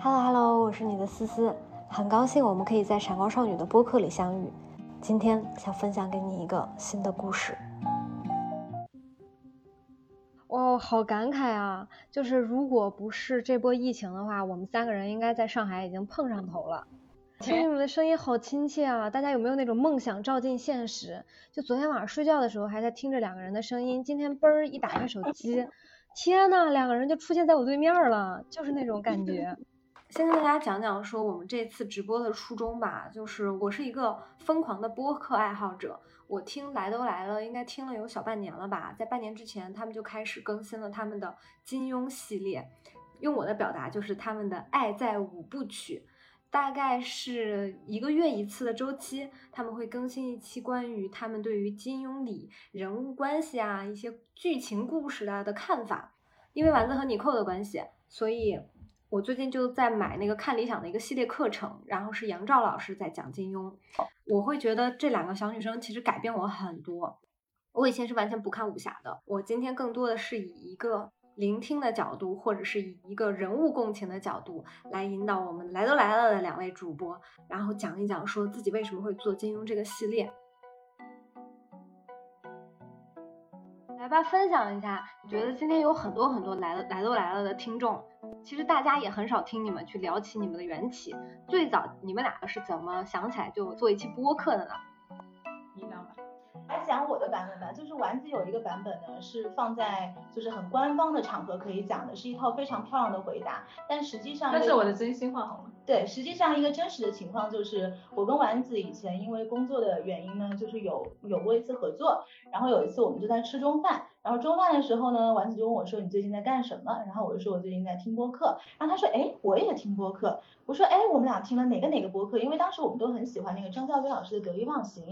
Hello Hello，我是你的思思，很高兴我们可以在闪光少女的播客里相遇。今天想分享给你一个新的故事。哦，好感慨啊！就是如果不是这波疫情的话，我们三个人应该在上海已经碰上头了。听你们的声音好亲切啊！大家有没有那种梦想照进现实？就昨天晚上睡觉的时候还在听着两个人的声音，今天嘣儿一打开手机，天呐，两个人就出现在我对面了，就是那种感觉。先跟大家讲讲说我们这次直播的初衷吧，就是我是一个疯狂的播客爱好者，我听来都来了，应该听了有小半年了吧，在半年之前他们就开始更新了他们的金庸系列，用我的表达就是他们的爱在五部曲。大概是一个月一次的周期，他们会更新一期关于他们对于金庸里人物关系啊、一些剧情故事啊的看法。因为丸子和你扣的关系，所以我最近就在买那个看理想的一个系列课程，然后是杨照老师在讲金庸。我会觉得这两个小女生其实改变我很多。我以前是完全不看武侠的，我今天更多的是以一个。聆听的角度，或者是以一个人物共情的角度来引导我们来都来了的两位主播，然后讲一讲说自己为什么会做金庸这个系列。来吧，分享一下，觉得今天有很多很多来了来都来了的听众，其实大家也很少听你们去聊起你们的缘起，最早你们两个是怎么想起来就做一期播客的呢？你讲吧。来讲我的版本吧，就是丸子有一个版本呢，是放在就是很官方的场合可以讲的，是一套非常漂亮的回答。但实际上，那是我的真心话好吗？对，实际上一个真实的情况就是，我跟丸子以前因为工作的原因呢，就是有有过一次合作，然后有一次我们就在吃中饭。然后中饭的时候呢，丸子就问我说：“你最近在干什么？”然后我就说：“我最近在听播客。”然后他说：“哎，我也听播客。”我说：“哎，我们俩听了哪个哪个播客？因为当时我们都很喜欢那个张教授老师的《得意忘形》。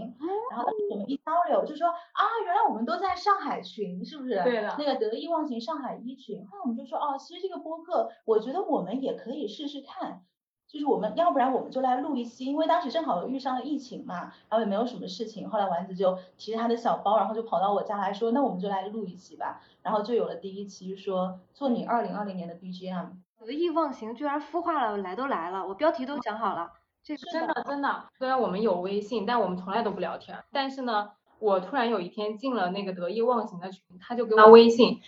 然后我们一交流就说：“啊，原来我们都在上海群，是不是？”对的。那个《得意忘形》上海一群。后来我们就说：“哦，其实这个播客，我觉得我们也可以试试看。”就是我们要不然我们就来录一期，因为当时正好遇上了疫情嘛，然后也没有什么事情。后来丸子就提着他的小包，然后就跑到我家来说，那我们就来录一期吧。然后就有了第一期，说做你二零二零年的 BGM。得意忘形居然孵化了，来都来了，我标题都想好了。这是真的真的。虽然我们有微信，但我们从来都不聊天。但是呢，我突然有一天进了那个得意忘形的群，他就给我微信，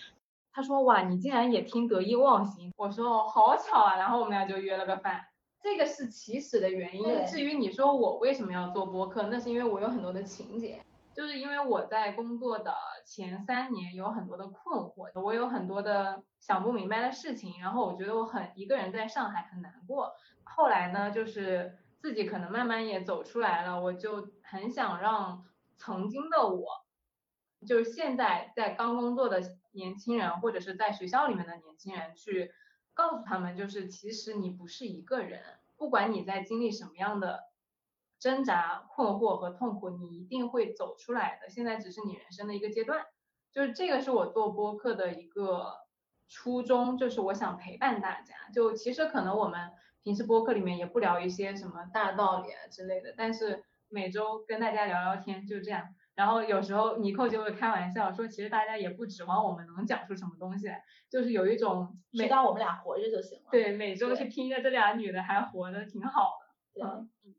他说哇，你竟然也听得意忘形？我说好巧啊，然后我们俩就约了个饭。这个是起始的原因。至于你说我为什么要做播客，那是因为我有很多的情节，就是因为我在工作的前三年有很多的困惑，我有很多的想不明白的事情，然后我觉得我很一个人在上海很难过。后来呢，就是自己可能慢慢也走出来了，我就很想让曾经的我，就是现在在刚工作的年轻人，或者是在学校里面的年轻人去。告诉他们，就是其实你不是一个人，不管你在经历什么样的挣扎、困惑和痛苦，你一定会走出来的。现在只是你人生的一个阶段，就是这个是我做播客的一个初衷，就是我想陪伴大家。就其实可能我们平时播客里面也不聊一些什么大道理啊之类的，但是每周跟大家聊聊天，就这样。然后有时候尼寇就会开玩笑说，其实大家也不指望我们能讲出什么东西来，就是有一种每当我们俩活着就行了。对，每周去听着这俩女的还活着，挺好的。对。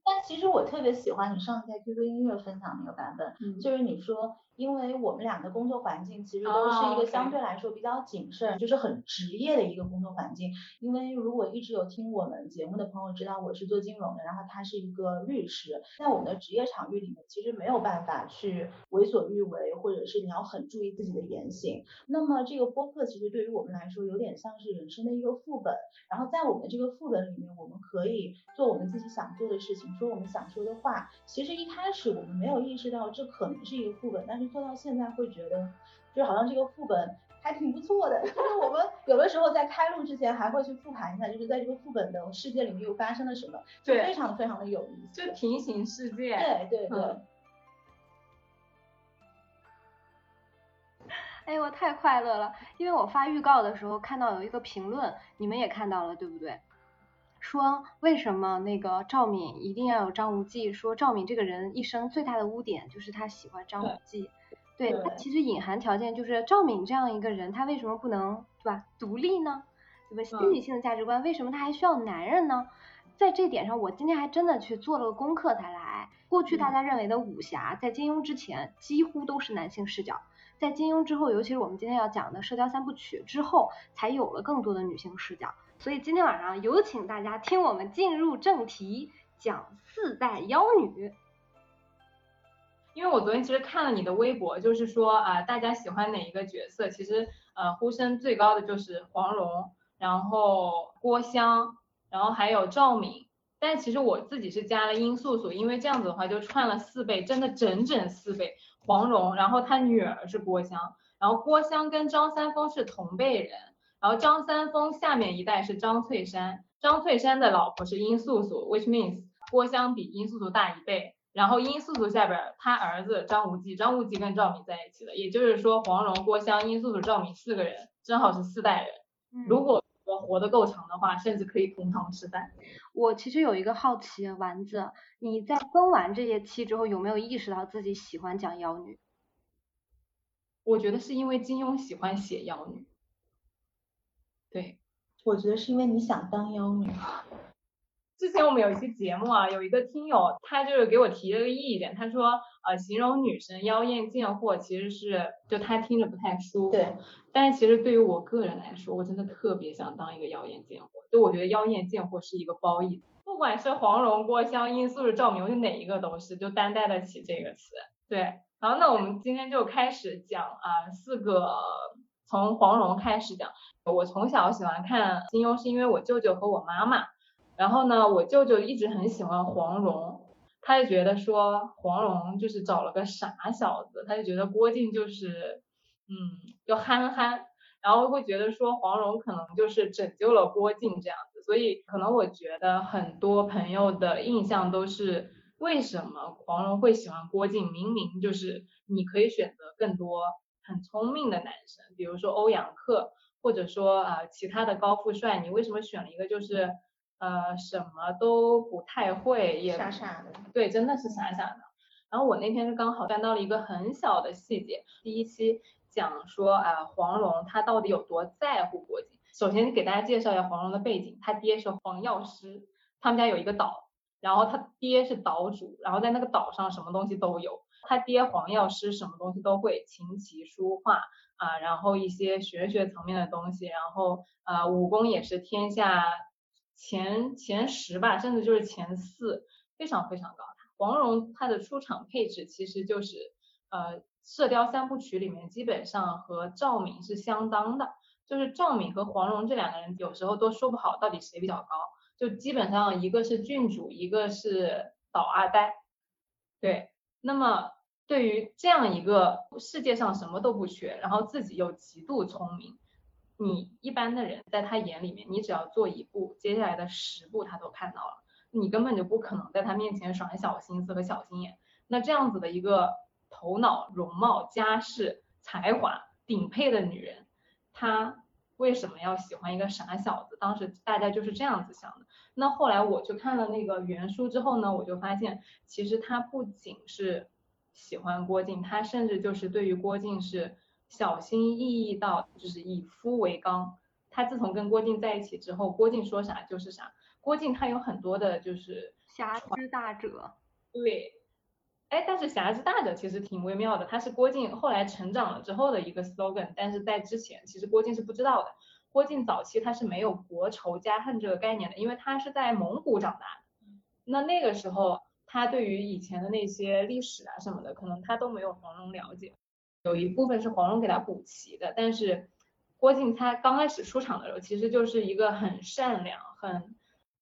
但其实我特别喜欢你上次在 QQ 音乐分享那个版本，就是你说。因为我们俩的工作环境其实都是一个相对来说比较谨慎，就是很职业的一个工作环境。因为如果一直有听我们节目的朋友知道我是做金融的，然后他是一个律师，在我们的职业场域里面，其实没有办法去为所欲为，或者是你要很注意自己的言行。那么这个播客其实对于我们来说有点像是人生的一个副本，然后在我们这个副本里面，我们可以做我们自己想做的事情，说我们想说的话。其实一开始我们没有意识到这可能是一个副本，但是。做到现在会觉得，就好像这个副本还挺不错的。就是我们有的时候在开录之前还会去复盘一下，就是在这个副本的世界里面又发生了什么，就非常非常的有意思。就平行世界。对对对。哎，我太快乐了，因为我发预告的时候看到有一个评论，你们也看到了，对不对？说为什么那个赵敏一定要有张无忌？说赵敏这个人一生最大的污点就是她喜欢张无忌。对他其实隐含条件就是赵敏这样一个人，她为什么不能对吧独立呢？对吧？新女性的价值观，为什么她还需要男人呢？在这点上，我今天还真的去做了个功课才来。过去大家认为的武侠，在金庸之前几乎都是男性视角，在金庸之后，尤其是我们今天要讲的《射雕三部曲》之后，才有了更多的女性视角。所以今天晚上有请大家听我们进入正题，讲四代妖女。因为我昨天其实看了你的微博，就是说啊，大家喜欢哪一个角色？其实呃，呼声最高的就是黄蓉，然后郭襄。然后还有赵敏，但其实我自己是加了殷素素，因为这样子的话就串了四倍，真的整整四倍。黄蓉，然后她女儿是郭襄，然后郭襄跟张三丰是同辈人，然后张三丰下面一代是张翠山，张翠山的老婆是殷素素，which means 郭襄比殷素素大一倍。然后殷素素下边他儿子张无忌，张无忌跟赵敏在一起的，也就是说黄蓉、郭襄、殷素素、赵敏四个人正好是四代人。如果我活得够长的话，甚至可以同堂吃饭。我其实有一个好奇，丸子，你在分完这些期之后，有没有意识到自己喜欢讲妖女？我觉得是因为金庸喜欢写妖女。对，我觉得是因为你想当妖女。之前我们有一期节目啊，有一个听友他就是给我提了个意见，他说呃形容女生妖艳贱货其实是就他听着不太舒服。对。但是其实对于我个人来说，我真的特别想当一个妖艳贱货。就我觉得妖艳贱货是一个褒义，不管是黄蓉、郭襄、殷素、赵敏，我觉得哪一个都是，就担待得起这个词。对。然后那我们今天就开始讲啊四个，从黄蓉开始讲。我从小喜欢看金庸，是因为我舅舅和我妈妈。然后呢，我舅舅一直很喜欢黄蓉，他就觉得说黄蓉就是找了个傻小子，他就觉得郭靖就是，嗯，就憨憨，然后会觉得说黄蓉可能就是拯救了郭靖这样子，所以可能我觉得很多朋友的印象都是为什么黄蓉会喜欢郭靖？明明就是你可以选择更多很聪明的男生，比如说欧阳克，或者说啊其他的高富帅，你为什么选了一个就是？呃，什么都不太会，也傻傻的，对，真的是傻傻的。然后我那天是刚好翻到了一个很小的细节，第一期讲说啊，黄蓉她到底有多在乎郭靖。首先给大家介绍一下黄蓉的背景，她爹是黄药师，他们家有一个岛，然后他爹是岛主，然后在那个岛上什么东西都有。他爹黄药师什么东西都会，琴棋书画啊，然后一些玄学层面的东西，然后呃武功也是天下。前前十吧，甚至就是前四，非常非常高。黄蓉她的出场配置其实就是呃《射雕三部曲》里面基本上和赵敏是相当的，就是赵敏和黄蓉这两个人有时候都说不好到底谁比较高，就基本上一个是郡主，一个是倒阿呆。对，那么对于这样一个世界上什么都不缺，然后自己又极度聪明。你一般的人在他眼里面，你只要做一步，接下来的十步他都看到了，你根本就不可能在他面前耍小心思和小心眼。那这样子的一个头脑、容貌、家世、才华顶配的女人，她为什么要喜欢一个傻小子？当时大家就是这样子想的。那后来我去看了那个原书之后呢，我就发现，其实他不仅是喜欢郭靖，他甚至就是对于郭靖是。小心翼翼到就是以夫为纲，他自从跟郭靖在一起之后，郭靖说啥就是啥。郭靖他有很多的就是侠之大者，对，哎，但是侠之大者其实挺微妙的，他是郭靖后来成长了之后的一个 slogan，但是在之前其实郭靖是不知道的。郭靖早期他是没有国仇家恨这个概念的，因为他是在蒙古长大的，那那个时候他对于以前的那些历史啊什么的，可能他都没有黄蓉了解。有一部分是黄蓉给他补齐的，但是郭靖他刚开始出场的时候，其实就是一个很善良、很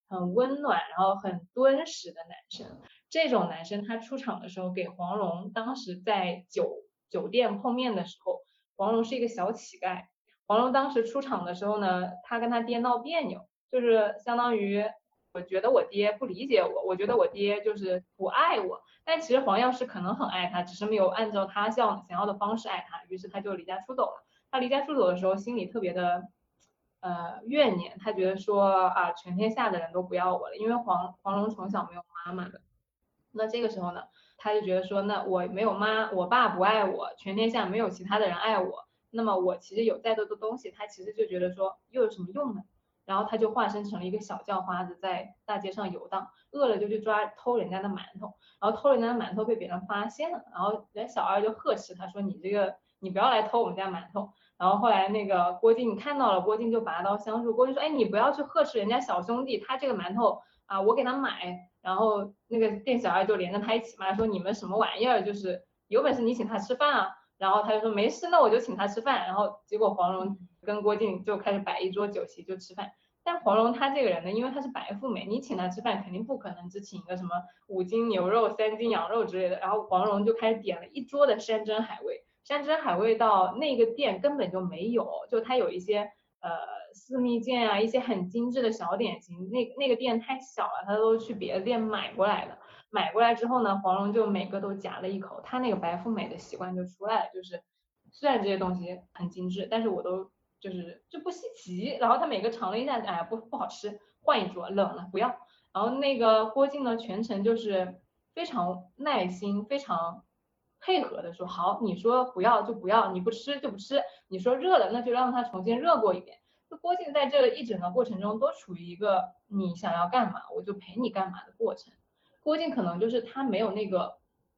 很温暖，然后很敦实的男生。这种男生他出场的时候，给黄蓉当时在酒酒店碰面的时候，黄蓉是一个小乞丐。黄蓉当时出场的时候呢，他跟他爹闹别扭，就是相当于我觉得我爹不理解我，我觉得我爹就是不爱我。但其实黄药师可能很爱他，只是没有按照他想想要的方式爱他，于是他就离家出走了。他离家出走的时候，心里特别的呃怨念，他觉得说啊，全天下的人都不要我了，因为黄黄蓉从小没有妈妈的。那这个时候呢，他就觉得说，那我没有妈，我爸不爱我，全天下没有其他的人爱我，那么我其实有再多的东西，他其实就觉得说又有什么用呢？然后他就化身成了一个小叫花子，在大街上游荡，饿了就去抓偷人家的馒头，然后偷人家的馒头被别人发现了，然后人小二就呵斥他说你这个你不要来偷我们家馒头。然后后来那个郭靖看到了，郭靖就拔刀相助。郭靖说：“哎，你不要去呵斥人家小兄弟，他这个馒头啊，我给他买。”然后那个店小二就连着他一起骂说：“你们什么玩意儿？就是有本事你请他吃饭啊！”然后他就说：“没事，那我就请他吃饭。”然后结果黄蓉跟郭靖就开始摆一桌酒席就吃饭。但黄蓉她这个人呢，因为她是白富美，你请她吃饭肯定不可能只请一个什么五斤牛肉、三斤羊肉之类的。然后黄蓉就开始点了一桌的山珍海味。山珍海味到那个店根本就没有，就它有一些呃私密饯啊，一些很精致的小点心，那那个店太小了，他都去别的店买过来的。买过来之后呢，黄蓉就每个都夹了一口，她那个白富美的习惯就出来了，就是虽然这些东西很精致，但是我都就是就不稀奇。然后他每个尝了一下，哎呀不不好吃，换一桌，冷了不要。然后那个郭靖呢，全程就是非常耐心，非常。配合的说好，你说不要就不要，你不吃就不吃，你说热了那就让它重新热过一遍。就郭靖在这一整个过程中都处于一个你想要干嘛我就陪你干嘛的过程。郭靖可能就是他没有那个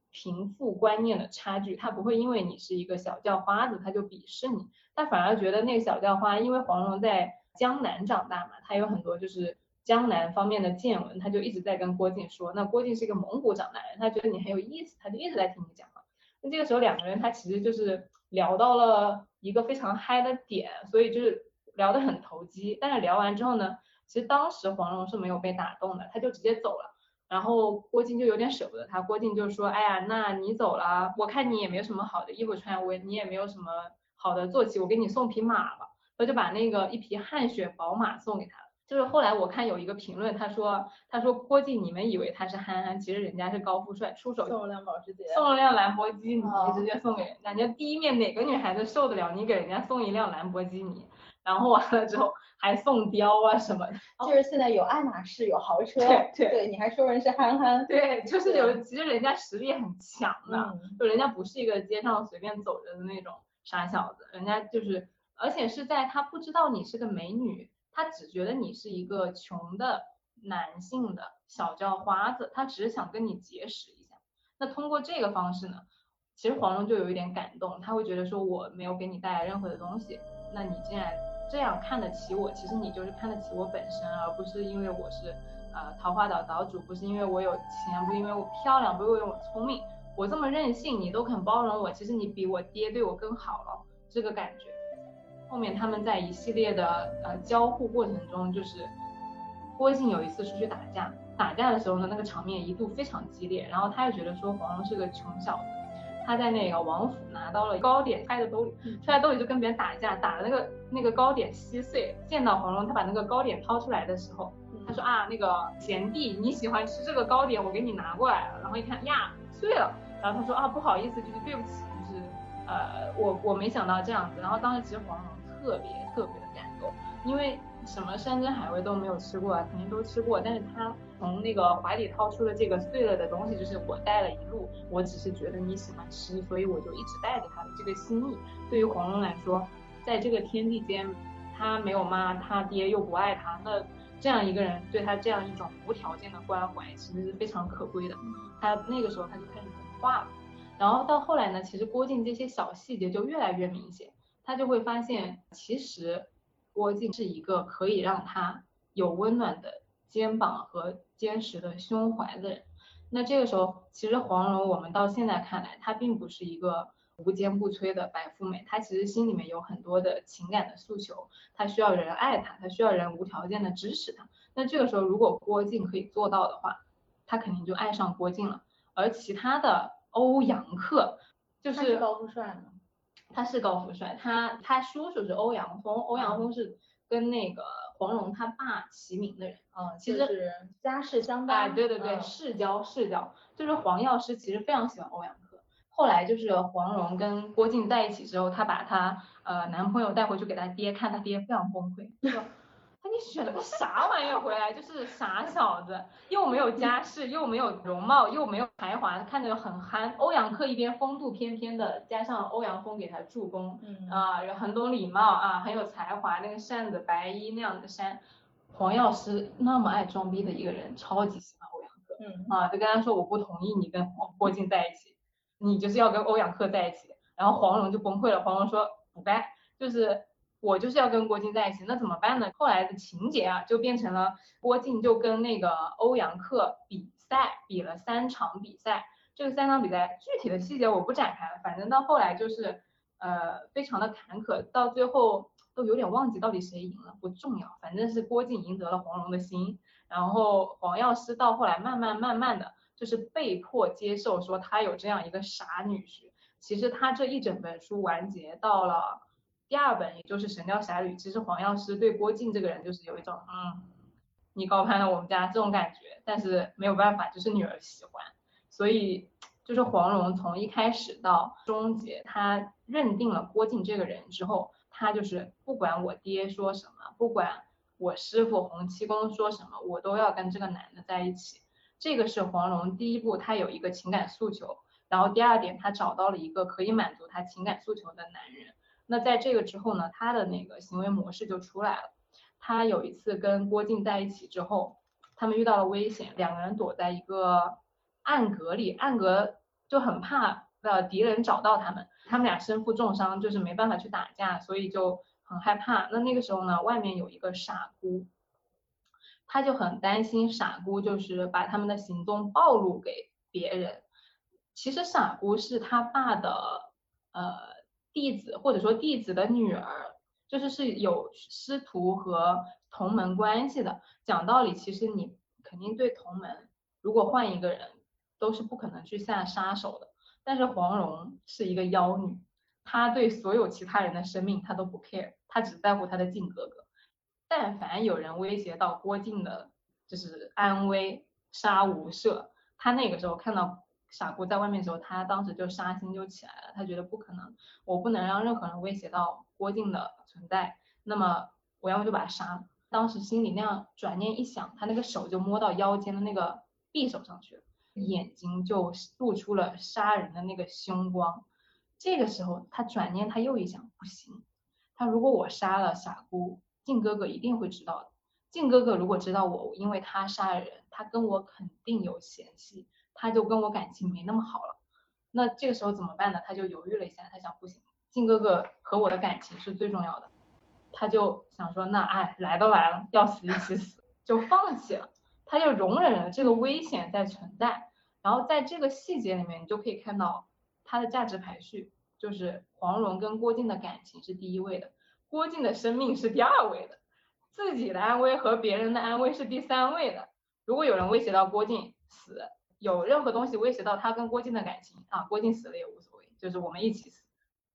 贫富观念的差距，他不会因为你是一个小叫花子他就鄙视你，他反而觉得那个小叫花，因为黄蓉在江南长大嘛，他有很多就是江南方面的见闻，他就一直在跟郭靖说。那郭靖是一个蒙古长大人，他觉得你很有意思，他就一直在听你讲话。那这个时候两个人他其实就是聊到了一个非常嗨的点，所以就是聊得很投机。但是聊完之后呢，其实当时黄蓉是没有被打动的，他就直接走了。然后郭靖就有点舍不得他，郭靖就说：“哎呀，那你走了，我看你也没有什么好的衣服穿，我你也没有什么好的坐骑，我给你送匹马吧。”他就把那个一匹汗血宝马送给他。就是后来我看有一个评论，他说他说郭靖，你们以为他是憨憨，其实人家是高富帅，出手送了辆保时捷，送了辆兰博基尼，直接送给人家。第一面哪个女孩子受得了你给人家送一辆兰博基尼？然后完了之后还送貂啊什么？就是现在有爱马仕，有豪车，对对，你还说人是憨憨？对，就是有，其实人家实力很强的，就人家不是一个街上随便走着的那种傻小子，人家就是，而且是在他不知道你是个美女。他只觉得你是一个穷的男性的小叫花子，他只是想跟你结识一下。那通过这个方式呢，其实黄蓉就有一点感动，他会觉得说我没有给你带来任何的东西，那你既然这样看得起我，其实你就是看得起我本身，而不是因为我是呃桃花岛岛主，不是因为我有钱，不是因为我漂亮，不是因为我聪明，我这么任性，你都肯包容我，其实你比我爹对我更好了，这个感觉。后面他们在一系列的呃交互过程中，就是郭靖有一次出去打架，打架的时候呢，那个场面一度非常激烈，然后他又觉得说黄蓉是个穷小子，他在那个王府拿到了糕点，揣在兜里，揣在兜里就跟别人打架，打的那个那个糕点稀碎，见到黄蓉，他把那个糕点掏出来的时候，他说啊那个贤弟你喜欢吃这个糕点，我给你拿过来了，然后一看呀碎了，然后他说啊不好意思，就是对不起，就是呃我我没想到这样子，然后当时其实黄蓉。特别特别的感动，因为什么山珍海味都没有吃过啊，肯定都吃过，但是他从那个怀里掏出了这个碎了的东西，就是我带了一路，我只是觉得你喜欢吃，所以我就一直带着他的这个心意。对于黄蓉来说，在这个天地间，他没有妈，他爹又不爱他，那这样一个人对他这样一种无条件的关怀，其实是非常可贵的。他那个时候他就开始融化了，然后到后来呢，其实郭靖这些小细节就越来越明显。他就会发现，其实郭靖是一个可以让他有温暖的肩膀和坚实的胸怀的人。那这个时候，其实黄蓉，我们到现在看来，她并不是一个无坚不摧的白富美，她其实心里面有很多的情感的诉求，她需要人爱她，她需要人无条件的支持她。那这个时候，如果郭靖可以做到的话，他肯定就爱上郭靖了。而其他的欧阳克，就是高富帅呢。他是高富帅，他他叔叔是欧阳锋，欧阳锋是跟那个黄蓉他爸齐名的人啊，其实家世相当。哎，对对对，世交世交，就是黄药师其实非常喜欢欧阳克，后来就是黄蓉跟郭靖在一起之后，他把他呃男朋友带回去给他爹看，他爹非常崩溃，说，他你选了个啥玩意儿回来？就是傻小子，又没有家世，又没有容貌，又没有才华，看着很憨。欧阳克一边风度翩翩的，加上欧阳锋给他助攻，啊，很懂礼貌啊，很有才华，那个扇子白衣那样的扇。黄药师那么爱装逼的一个人，超级喜欢欧阳克，嗯啊，就跟他说我不同意你跟郭靖在一起，你就是要跟欧阳克在一起。然后黄蓉就崩溃了，黄蓉说不干，就是我就是要跟郭靖在一起，那怎么办呢？后来的情节啊，就变成了郭靖就跟那个欧阳克比赛，比了三场比赛，这个三场比赛具体的细节我不展开了，反正到后来就是呃非常的坎坷，到最后都有点忘记到底谁赢了，不重要，反正是郭靖赢得了黄蓉的心，然后黄药师到后来慢慢慢慢的就是被迫接受说他有这样一个傻女婿。其实他这一整本书完结到了第二本，也就是《神雕侠侣》，其实黄药师对郭靖这个人就是有一种，嗯，你高攀了我们家这种感觉，但是没有办法，就是女儿喜欢，所以就是黄蓉从一开始到终结，她认定了郭靖这个人之后，她就是不管我爹说什么，不管我师傅洪七公说什么，我都要跟这个男的在一起，这个是黄蓉第一步，她有一个情感诉求。然后第二点，她找到了一个可以满足她情感诉求的男人。那在这个之后呢，他的那个行为模式就出来了。他有一次跟郭靖在一起之后，他们遇到了危险，两个人躲在一个暗格里，暗格就很怕呃敌人找到他们，他们俩身负重伤，就是没办法去打架，所以就很害怕。那那个时候呢，外面有一个傻姑，他就很担心傻姑就是把他们的行踪暴露给别人。其实傻姑是他爸的呃弟子，或者说弟子的女儿，就是是有师徒和同门关系的。讲道理，其实你肯定对同门，如果换一个人，都是不可能去下杀手的。但是黄蓉是一个妖女，她对所有其他人的生命她都不 care，她只在乎她的靖哥哥。但凡有人威胁到郭靖的，就是安危，杀无赦。她那个时候看到。傻姑在外面的时候，他当时就杀心就起来了，他觉得不可能，我不能让任何人威胁到郭靖的存在，那么我要么就把他杀了。当时心里那样转念一想，他那个手就摸到腰间的那个匕首上去了，眼睛就露出了杀人的那个凶光。这个时候他转念他又一想，不行，他如果我杀了傻姑，靖哥哥一定会知道的。靖哥哥如果知道我因为他杀了人，他跟我肯定有嫌隙。他就跟我感情没那么好了，那这个时候怎么办呢？他就犹豫了一下，他想不行，靖哥哥和我的感情是最重要的，他就想说那哎来都来了，要死一起死，就放弃了，他就容忍了这个危险在存在。然后在这个细节里面，你就可以看到他的价值排序，就是黄蓉跟郭靖的感情是第一位的，郭靖的生命是第二位的，自己的安危和别人的安危是第三位的。如果有人威胁到郭靖死。有任何东西威胁到他跟郭靖的感情啊，郭靖死了也无所谓，就是我们一起死，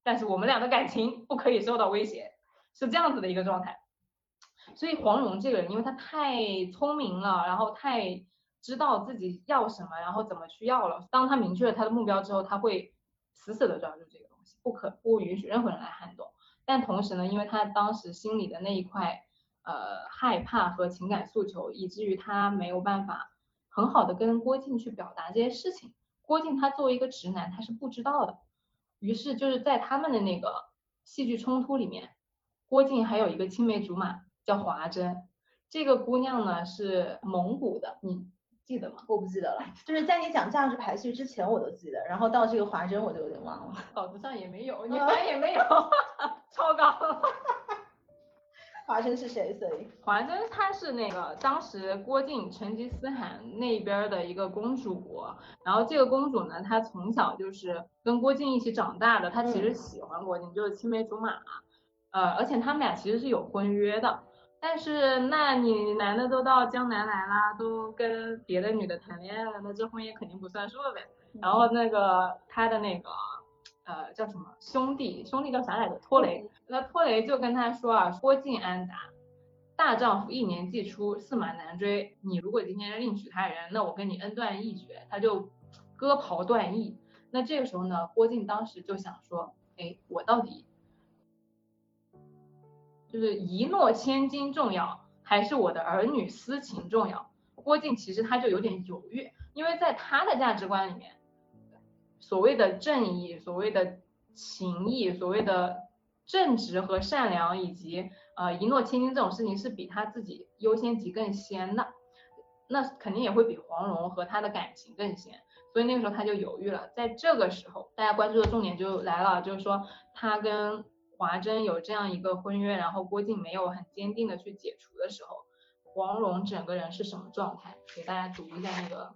但是我们俩的感情不可以受到威胁，是这样子的一个状态。所以黄蓉这个人，因为他太聪明了，然后太知道自己要什么，然后怎么去要了。当他明确了他的目标之后，他会死死的抓住这个东西，不可不允许任何人来撼动。但同时呢，因为他当时心里的那一块呃害怕和情感诉求，以至于他没有办法。很好的跟郭靖去表达这些事情，郭靖他作为一个直男，他是不知道的。于是就是在他们的那个戏剧冲突里面，郭靖还有一个青梅竹马叫华筝，这个姑娘呢是蒙古的，你记得吗？我不记得了，就是在你讲价值排序之前我都记得，然后到这个华筝我就有点忘了。稿子上也没有，你翻也没有，超高。华生是谁？所以华生她是那个当时郭靖成吉思汗那边的一个公主，然后这个公主呢，她从小就是跟郭靖一起长大的，她其实喜欢郭靖，就是青梅竹马，呃，而且他们俩其实是有婚约的，但是那你男的都到江南来啦，都跟别的女的谈恋爱了，那这婚约肯定不算数呗。然后那个他的那个。呃，叫什么兄弟？兄弟叫啥来着？托雷。那托雷就跟他说啊，郭靖安达，大丈夫一年既出，驷马难追。你如果今天另娶他人，那我跟你恩断义绝。他就割袍断义。那这个时候呢，郭靖当时就想说，哎，我到底就是一诺千金重要，还是我的儿女私情重要？郭靖其实他就有点犹豫，因为在他的价值观里面，所谓的正义、所谓的情义、所谓的正直和善良，以及呃一诺千金这种事情，是比他自己优先级更先的，那肯定也会比黄蓉和他的感情更先。所以那个时候他就犹豫了。在这个时候，大家关注的重点就来了，就是说他跟华筝有这样一个婚约，然后郭靖没有很坚定的去解除的时候。黄蓉整个人是什么状态？给大家读一下那个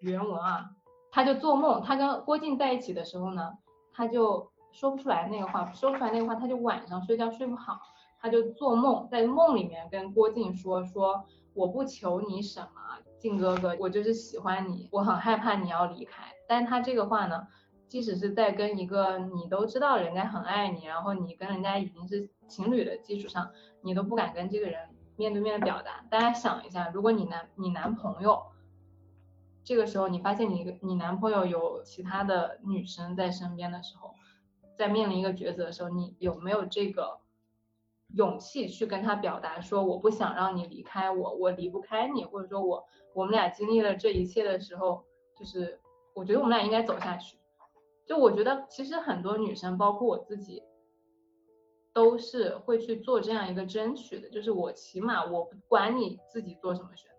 原文啊，他就做梦，他跟郭靖在一起的时候呢，他就说不出来那个话，说不出来那个话，他就晚上睡觉睡不好，他就做梦，在梦里面跟郭靖说说我不求你什么，靖哥哥，我就是喜欢你，我很害怕你要离开。但他这个话呢，即使是在跟一个你都知道人家很爱你，然后你跟人家已经是情侣的基础上，你都不敢跟这个人。面对面的表达，大家想一下，如果你男你男朋友这个时候你发现你个你男朋友有其他的女生在身边的时候，在面临一个抉择的时候，你有没有这个勇气去跟他表达说我不想让你离开我，我离不开你，或者说我我们俩经历了这一切的时候，就是我觉得我们俩应该走下去。就我觉得其实很多女生，包括我自己。都是会去做这样一个争取的，就是我起码我不管你自己做什么选择，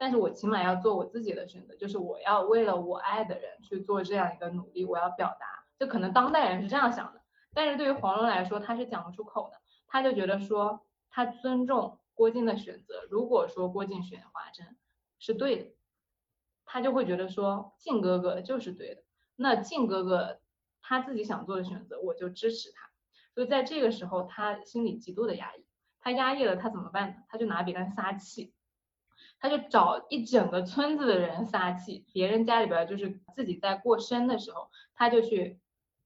但是我起码要做我自己的选择，就是我要为了我爱的人去做这样一个努力，我要表达，就可能当代人是这样想的，但是对于黄蓉来说，他是讲不出口的，他就觉得说他尊重郭靖的选择，如果说郭靖选华筝是对的，他就会觉得说靖哥哥就是对的，那靖哥哥他自己想做的选择，我就支持他。所以在这个时候，他心里极度的压抑，他压抑了，他怎么办呢？他就拿别人撒气，他就找一整个村子的人撒气，别人家里边就是自己在过生的时候，他就去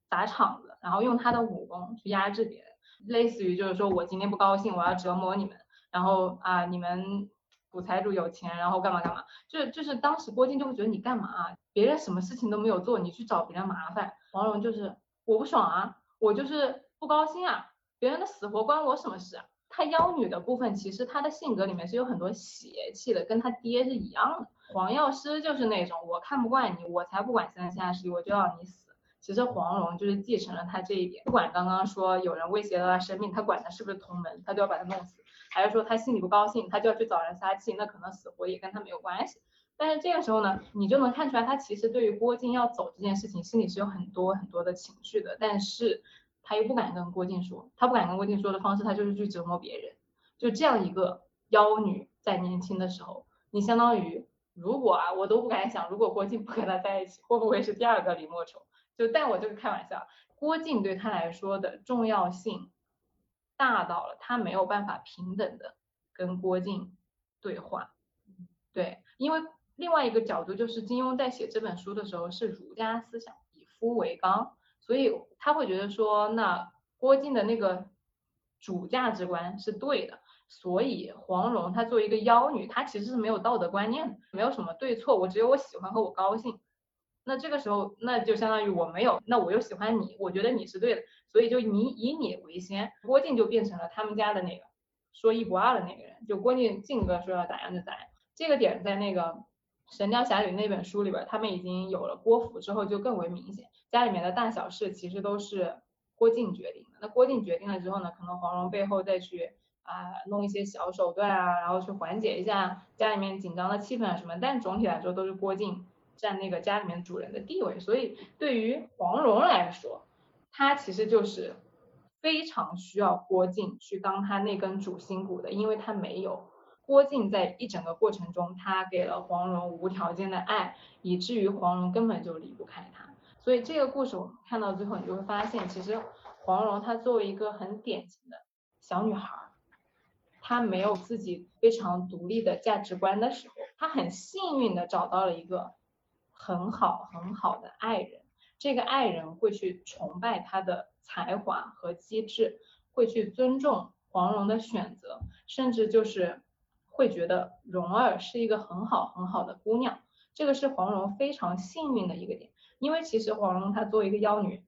砸场子，然后用他的武功去压制别人，类似于就是说我今天不高兴，我要折磨你们，然后啊你们古财主有钱，然后干嘛干嘛，就就是当时郭靖就会觉得你干嘛啊？别人什么事情都没有做，你去找别人麻烦，黄蓉就是我不爽啊，我就是。不高兴啊！别人的死活关我什么事啊？她妖女的部分，其实她的性格里面是有很多邪气的，跟她爹是一样的。黄药师就是那种我看不惯你，我才不管三七二十一，我就要你死。其实黄蓉就是继承了他这一点，不管刚刚说有人威胁到他生命，他管他是不是同门，他都要把他弄死。还是说他心里不高兴，他就要去找人撒气，那可能死活也跟他没有关系。但是这个时候呢，你就能看出来，他其实对于郭靖要走这件事情，心里是有很多很多的情绪的，但是。他又不敢跟郭靖说，他不敢跟郭靖说的方式，他就是去折磨别人。就这样一个妖女，在年轻的时候，你相当于，如果啊，我都不敢想，如果郭靖不跟他在一起，会不会是第二个李莫愁？就但我就是开玩笑，郭靖对他来说的重要性大到了，他没有办法平等的跟郭靖对话。对，因为另外一个角度就是金庸在写这本书的时候是儒家思想，以夫为纲。所以他会觉得说，那郭靖的那个主价值观是对的，所以黄蓉她作为一个妖女，她其实是没有道德观念的，没有什么对错，我只有我喜欢和我高兴。那这个时候，那就相当于我没有，那我又喜欢你，我觉得你是对的，所以就你以你为先，郭靖就变成了他们家的那个说一不二的那个人，就郭靖靖哥说要咋样就咋样。这个点在那个《神雕侠侣》那本书里边，他们已经有了郭芙之后，就更为明显。家里面的大小事其实都是郭靖决定的。那郭靖决定了之后呢，可能黄蓉背后再去啊弄一些小手段啊，然后去缓解一下家里面紧张的气氛啊什么。但总体来说都是郭靖占那个家里面主人的地位。所以对于黄蓉来说，她其实就是非常需要郭靖去当她那根主心骨的，因为他没有郭靖在一整个过程中，他给了黄蓉无条件的爱，以至于黄蓉根本就离不开他。所以这个故事我们看到最后，你就会发现，其实黄蓉她作为一个很典型的小女孩，她没有自己非常独立的价值观的时候，她很幸运的找到了一个很好很好的爱人。这个爱人会去崇拜她的才华和机智，会去尊重黄蓉的选择，甚至就是会觉得蓉儿是一个很好很好的姑娘。这个是黄蓉非常幸运的一个点。因为其实黄蓉她作为一个妖女，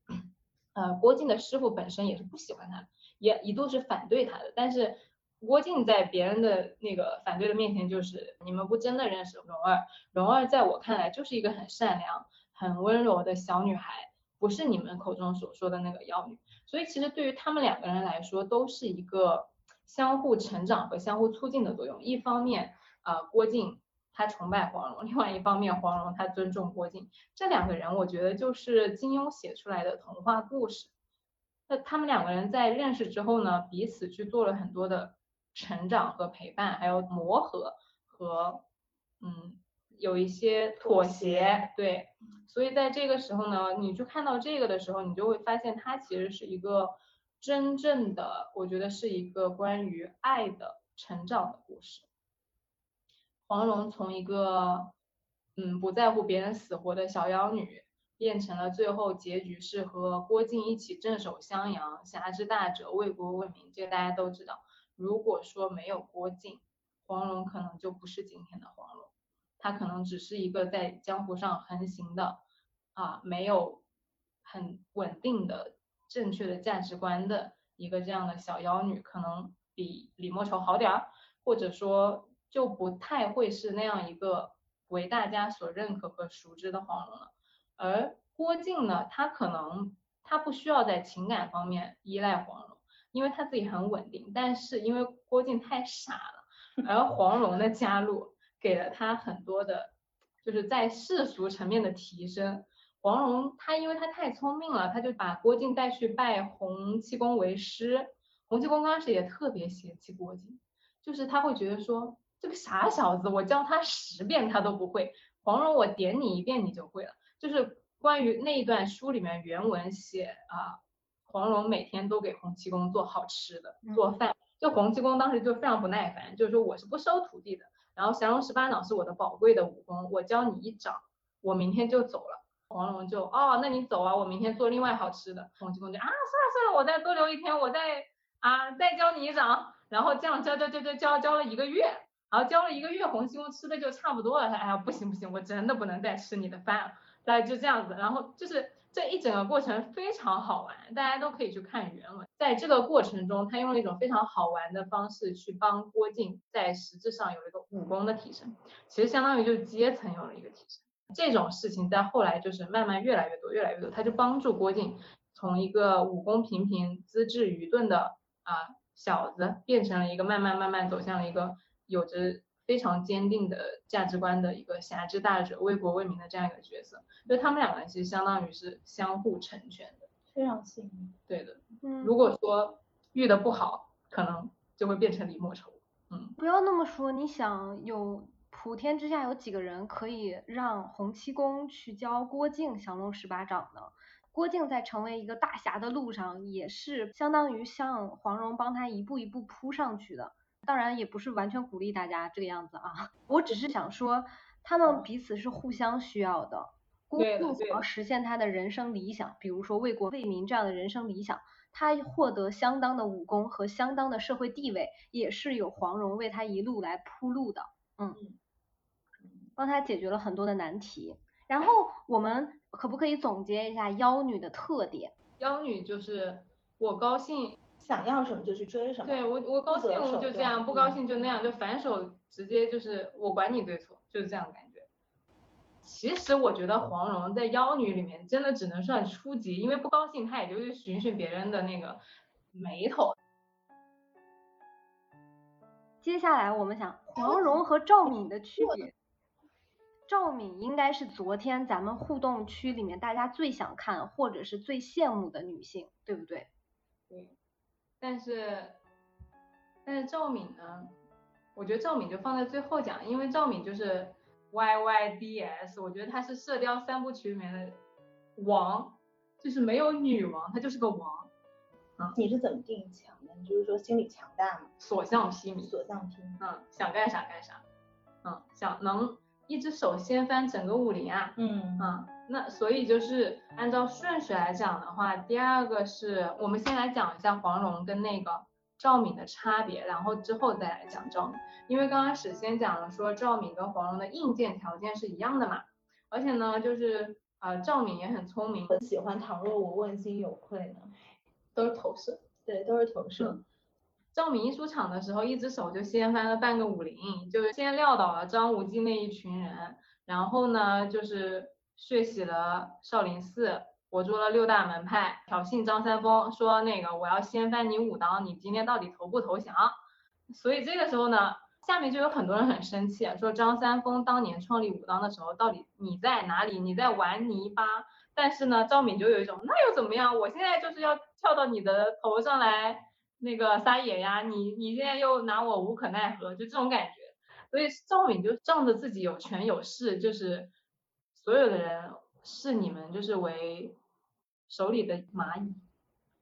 呃，郭靖的师傅本身也是不喜欢她，也一度是反对她的。但是郭靖在别人的那个反对的面前，就是你们不真的认识蓉儿，蓉儿在我看来就是一个很善良、很温柔的小女孩，不是你们口中所说的那个妖女。所以其实对于他们两个人来说，都是一个相互成长和相互促进的作用。一方面，呃，郭靖他崇拜黄蓉，另外一方面，黄蓉他尊重郭靖。这两个人，我觉得就是金庸写出来的童话故事。那他们两个人在认识之后呢，彼此去做了很多的。成长和陪伴，还有磨合和嗯，有一些妥协，对，所以在这个时候呢，你去看到这个的时候，你就会发现它其实是一个真正的，我觉得是一个关于爱的成长的故事。黄蓉从一个嗯不在乎别人死活的小妖女，变成了最后结局是和郭靖一起镇守襄阳，侠之大者，为国为民，这个大家都知道。如果说没有郭靖，黄蓉可能就不是今天的黄蓉，她可能只是一个在江湖上横行的啊，没有很稳定的正确的价值观的一个这样的小妖女，可能比李莫愁好点儿，或者说就不太会是那样一个为大家所认可和熟知的黄蓉了。而郭靖呢，他可能他不需要在情感方面依赖黄蓉。因为他自己很稳定，但是因为郭靖太傻了，而黄蓉的加入给了他很多的，就是在世俗层面的提升。黄蓉她因为她太聪明了，她就把郭靖带去拜洪七公为师。洪七公当时也特别嫌弃郭靖，就是他会觉得说这个傻小子，我教他十遍他都不会，黄蓉我点你一遍你就会了。就是关于那一段书里面原文写啊。黄蓉每天都给洪七公做好吃的做饭，就洪七公当时就非常不耐烦，就是说我是不收徒弟的，然后降龙十八掌是我的宝贵的武功，我教你一掌，我明天就走了。黄蓉就哦，那你走啊，我明天做另外好吃的。洪七公就啊，算了算了，我再多留一天，我再啊再教你一掌，然后这样教教教教教教了一个月，然后教了一个月，洪七公吃的就差不多了，他哎呀不行不行，我真的不能再吃你的饭了，大概就这样子，然后就是。这一整个过程非常好玩，大家都可以去看原文。在这个过程中，他用了一种非常好玩的方式去帮郭靖在实质上有一个武功的提升，其实相当于就阶层有了一个提升。这种事情在后来就是慢慢越来越多，越来越多，他就帮助郭靖从一个武功平平、资质愚钝的啊小子，变成了一个慢慢慢慢走向了一个有着。非常坚定的价值观的一个侠之大者、为国为民的这样一个角色，就他们两个人其实相当于是相互成全的，非常幸运。对的，嗯，如果说遇的不好，可能就会变成李莫愁。嗯，不要那么说，你想有普天之下有几个人可以让洪七公去教郭靖降龙十八掌呢？郭靖在成为一个大侠的路上，也是相当于像黄蓉帮他一步一步铺上去的。当然也不是完全鼓励大家这个样子啊，我只是想说，他们彼此是互相需要的。郭靖想要实现他的人生理想，比如说为国为民这样的人生理想，他获得相当的武功和相当的社会地位，也是有黄蓉为他一路来铺路的，嗯，帮他解决了很多的难题。然后我们可不可以总结一下妖女的特点？妖女就是我高兴。想要什么就去追什么，对我我高兴就这样，不高兴就那样，就反手直接就是我管你对错，就是这样的感觉。其实我觉得黄蓉在妖女里面真的只能算初级，因为不高兴她也就是寻寻别人的那个眉头。接下来我们想黄蓉和赵敏的区别，赵敏应该是昨天咱们互动区里面大家最想看或者是最羡慕的女性，对不对？对。但是，但是赵敏呢？我觉得赵敏就放在最后讲，因为赵敏就是 Y Y D S，我觉得她是射雕三部曲里面的王，就是没有女王，她就是个王。嗯，你是怎么定义强的？你就是说心理强大吗？所向披靡。所向披靡。嗯，想干啥干啥。嗯，想能一只手掀翻整个武林啊。嗯。啊。那所以就是按照顺序来讲的话，第二个是我们先来讲一下黄蓉跟那个赵敏的差别，然后之后再来讲赵敏，因为刚开始先讲了说赵敏跟黄蓉的硬件条件是一样的嘛，而且呢就是啊赵敏也很聪明，很喜欢。倘若我问心有愧呢，都是投射，对，都是投射。赵赵敏一出场的时候，一只手就掀翻了半个武林，就是先撂倒了张无忌那一群人，然后呢，就是血洗了少林寺，活捉了六大门派，挑衅张三丰，说那个我要掀翻你武当，你今天到底投不投降？所以这个时候呢，下面就有很多人很生气，说张三丰当年创立武当的时候，到底你在哪里？你在玩泥巴？但是呢，赵敏就有一种，那又怎么样？我现在就是要跳到你的头上来。那个撒野呀，你你现在又拿我无可奈何，就这种感觉。所以赵敏就仗着自己有权有势，就是所有的人视你们就是为手里的蚂蚁，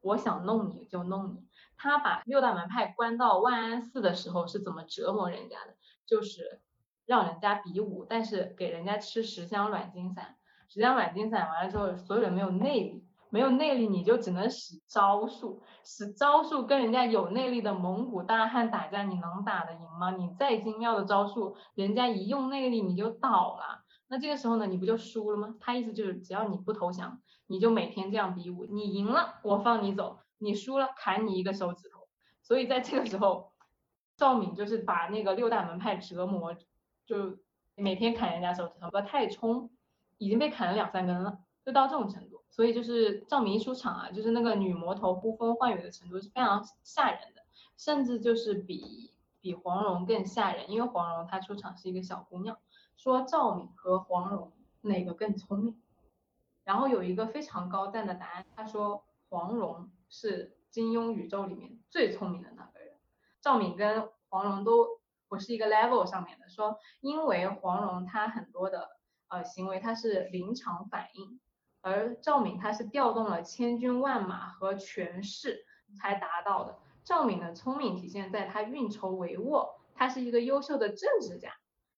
我想弄你就弄你。他把六大门派关到万安寺的时候是怎么折磨人家的？就是让人家比武，但是给人家吃十香软筋散，十香软筋散完了之后，所有人没有内力。没有内力，你就只能使招数，使招数跟人家有内力的蒙古大汉打架，你能打得赢吗？你再精妙的招数，人家一用内力你就倒了，那这个时候呢，你不就输了吗？他意思就是只要你不投降，你就每天这样比武，你赢了我放你走，你输了砍你一个手指头。所以在这个时候，赵敏就是把那个六大门派折磨，就每天砍人家手指头。不太冲已经被砍了两三根了，就到这种程度。所以就是赵敏一出场啊，就是那个女魔头呼风唤雨的程度是非常吓人的，甚至就是比比黄蓉更吓人，因为黄蓉她出场是一个小姑娘，说赵敏和黄蓉哪个更聪明，然后有一个非常高赞的答案，他说黄蓉是金庸宇宙里面最聪明的那个人，赵敏跟黄蓉都不是一个 level 上面的，说因为黄蓉她很多的呃行为她是临场反应。而赵敏她是调动了千军万马和权势才达到的。赵敏的聪明体现在她运筹帷幄，她是一个优秀的政治家。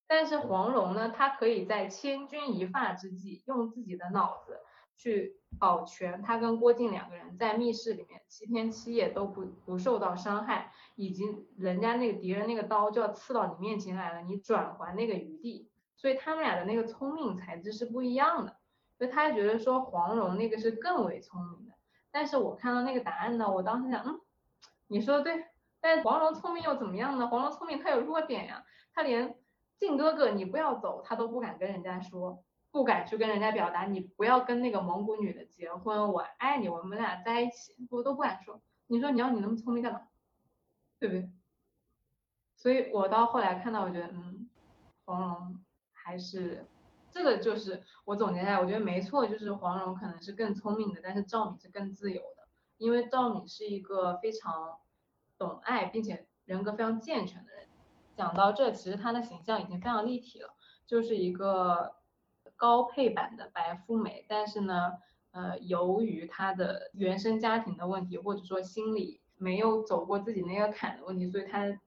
但是黄蓉呢，她可以在千钧一发之际，用自己的脑子去保全她跟郭靖两个人在密室里面七天七夜都不不受到伤害，以及人家那个敌人那个刀就要刺到你面前来了，你转还那个余地。所以他们俩的那个聪明才智是不一样的。所以他觉得说黄蓉那个是更为聪明的，但是我看到那个答案呢，我当时想，嗯，你说的对，但黄蓉聪明又怎么样呢？黄蓉聪明，她有弱点呀，她连靖哥哥你不要走，她都不敢跟人家说，不敢去跟人家表达，你不要跟那个蒙古女的结婚，我爱你，我们俩在一起，我都不敢说。你说你要你那么聪明干嘛？对不对？所以我到后来看到，我觉得，嗯，黄蓉还是。这个就是我总结下来，我觉得没错，就是黄蓉可能是更聪明的，但是赵敏是更自由的，因为赵敏是一个非常懂爱并且人格非常健全的人。讲到这，其实她的形象已经非常立体了，就是一个高配版的白富美，但是呢，呃，由于她的原生家庭的问题，或者说心里没有走过自己那个坎的问题，所以她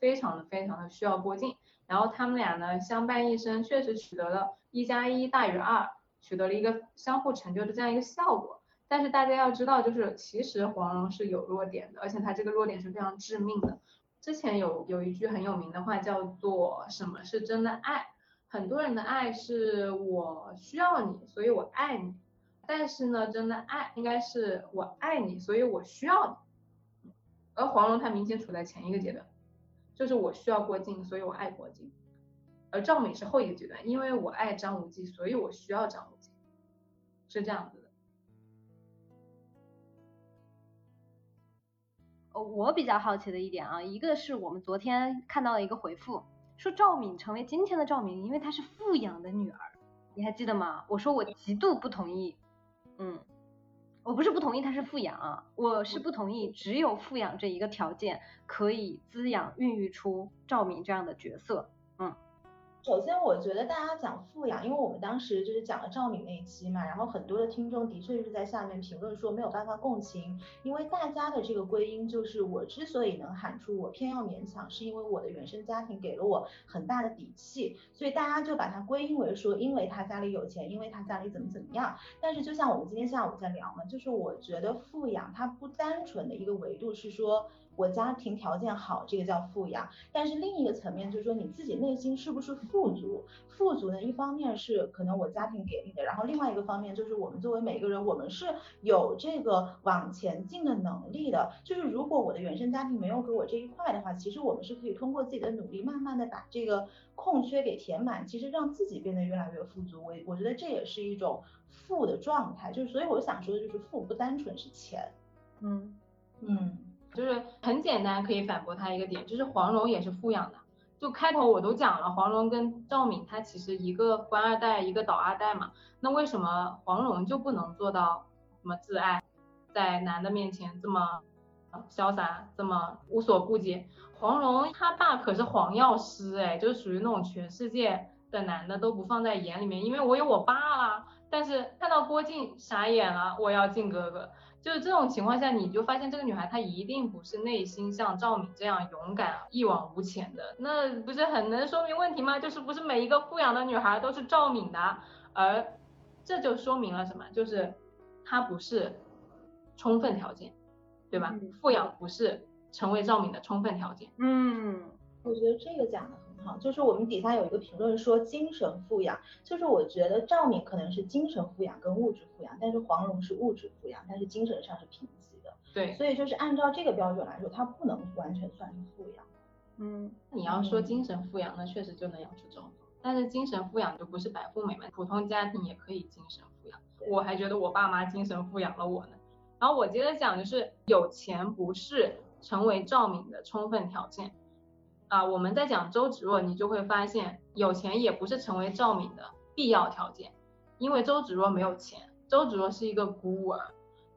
非常的非常的需要郭靖。然后他们俩呢相伴一生，确实取得了一加一大于二，取得了一个相互成就的这样一个效果。但是大家要知道，就是其实黄蓉是有弱点的，而且她这个弱点是非常致命的。之前有有一句很有名的话叫做“什么是真的爱”，很多人的爱是我需要你，所以我爱你。但是呢，真的爱应该是我爱你，所以我需要你。而黄蓉她明显处在前一个阶段。就是我需要郭靖，所以我爱郭靖，而赵敏是后一个阶段，因为我爱张无忌，所以我需要张无忌，是这样子的。呃，我比较好奇的一点啊，一个是我们昨天看到了一个回复，说赵敏成为今天的赵敏，因为她是富养的女儿，你还记得吗？我说我极度不同意，嗯。我不是不同意她是富养啊，我是不同意只有富养这一个条件可以滋养孕育出赵敏这样的角色，嗯。首先，我觉得大家讲富养，因为我们当时就是讲了赵敏那一期嘛，然后很多的听众的确是在下面评论说没有办法共情，因为大家的这个归因就是我之所以能喊出我偏要勉强，是因为我的原生家庭给了我很大的底气，所以大家就把它归因为说，因为他家里有钱，因为他家里怎么怎么样。但是就像我们今天下午在聊嘛，就是我觉得富养它不单纯的一个维度是说。我家庭条件好，这个叫富养。但是另一个层面就是说你自己内心是不是富足？富足呢，一方面是可能我家庭给你的，然后另外一个方面就是我们作为每个人，我们是有这个往前进的能力的。就是如果我的原生家庭没有给我这一块的话，其实我们是可以通过自己的努力，慢慢的把这个空缺给填满，其实让自己变得越来越富足。我我觉得这也是一种富的状态。就是所以我想说的就是富不单纯是钱。嗯嗯。就是很简单，可以反驳他一个点，就是黄蓉也是富养的。就开头我都讲了，黄蓉跟赵敏，她其实一个官二代，一个倒二代嘛。那为什么黄蓉就不能做到什么自爱，在男的面前这么潇洒，这么无所顾忌？黄蓉她爸可是黄药师，哎，就是属于那种全世界的男的都不放在眼里面，因为我有我爸啦。但是看到郭靖傻眼了，我要靖哥哥。就是这种情况下，你就发现这个女孩她一定不是内心像赵敏这样勇敢一往无前的，那不是很能说明问题吗？就是不是每一个富养的女孩都是赵敏的，而这就说明了什么？就是她不是充分条件，对吧？富养不是成为赵敏的充分条件。嗯，我觉得这个讲的。好，就是我们底下有一个评论说精神富养，就是我觉得赵敏可能是精神富养跟物质富养，但是黄蓉是物质富养，但是精神上是贫瘠的。对，所以就是按照这个标准来说，她不能完全算是富养。嗯，你要说精神富养，那确实就能养出赵敏，但是精神富养就不是白富美嘛，普通家庭也可以精神富养。我还觉得我爸妈精神富养了我呢。然后我接着讲就是，有钱不是成为赵敏的充分条件。啊，我们在讲周芷若，你就会发现有钱也不是成为赵敏的必要条件，因为周芷若没有钱，周芷若是一个孤儿，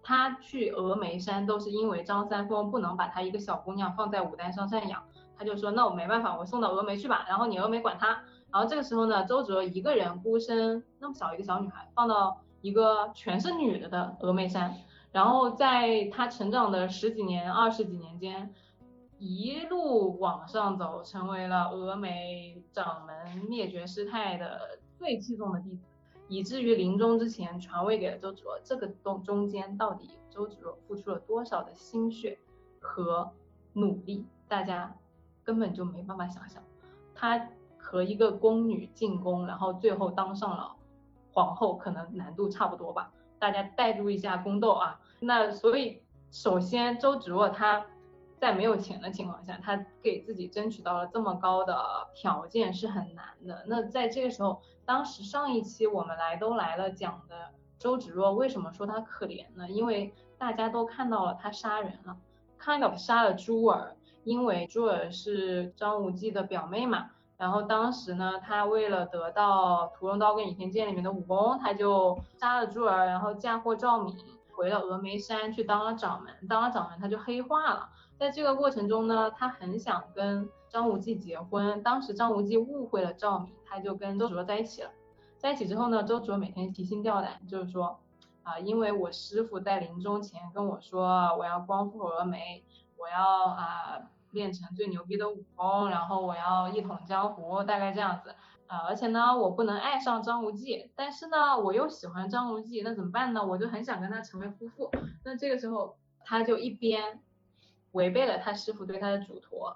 她去峨眉山都是因为张三丰不能把她一个小姑娘放在武当山上养，他就说那我没办法，我送到峨眉去吧，然后你峨眉管她，然后这个时候呢，周芷若一个人孤身那么小一个小女孩放到一个全是女的的峨眉山，然后在她成长的十几年、二十几年间。一路往上走，成为了峨眉掌门灭绝师太的最器重的弟子，以至于临终之前传位给了周芷若。这个中中间到底周芷若付出了多少的心血和努力，大家根本就没办法想象。她和一个宫女进宫，然后最后当上了皇后，可能难度差不多吧。大家代入一下宫斗啊，那所以首先周芷若她。在没有钱的情况下，他给自己争取到了这么高的条件是很难的。那在这个时候，当时上一期我们来都来了讲的周芷若为什么说她可怜呢？因为大家都看到了她杀人了，kind of 杀了朱儿，因为朱儿是张无忌的表妹嘛。然后当时呢，他为了得到屠龙刀跟倚天剑里面的武功，他就杀了朱儿，然后嫁祸赵敏，回了峨眉山去当了掌门。当了掌门，他就黑化了。在这个过程中呢，他很想跟张无忌结婚。当时张无忌误会了赵敏，他就跟周芷若在一起了。在一起之后呢，周芷若每天提心吊胆，就是说啊，因为我师傅在临终前跟我说，我要光复峨眉，我要啊练成最牛逼的武功，然后我要一统江湖，大概这样子啊。而且呢，我不能爱上张无忌，但是呢，我又喜欢张无忌，那怎么办呢？我就很想跟他成为夫妇。那这个时候，他就一边。违背了他师傅对他的嘱托，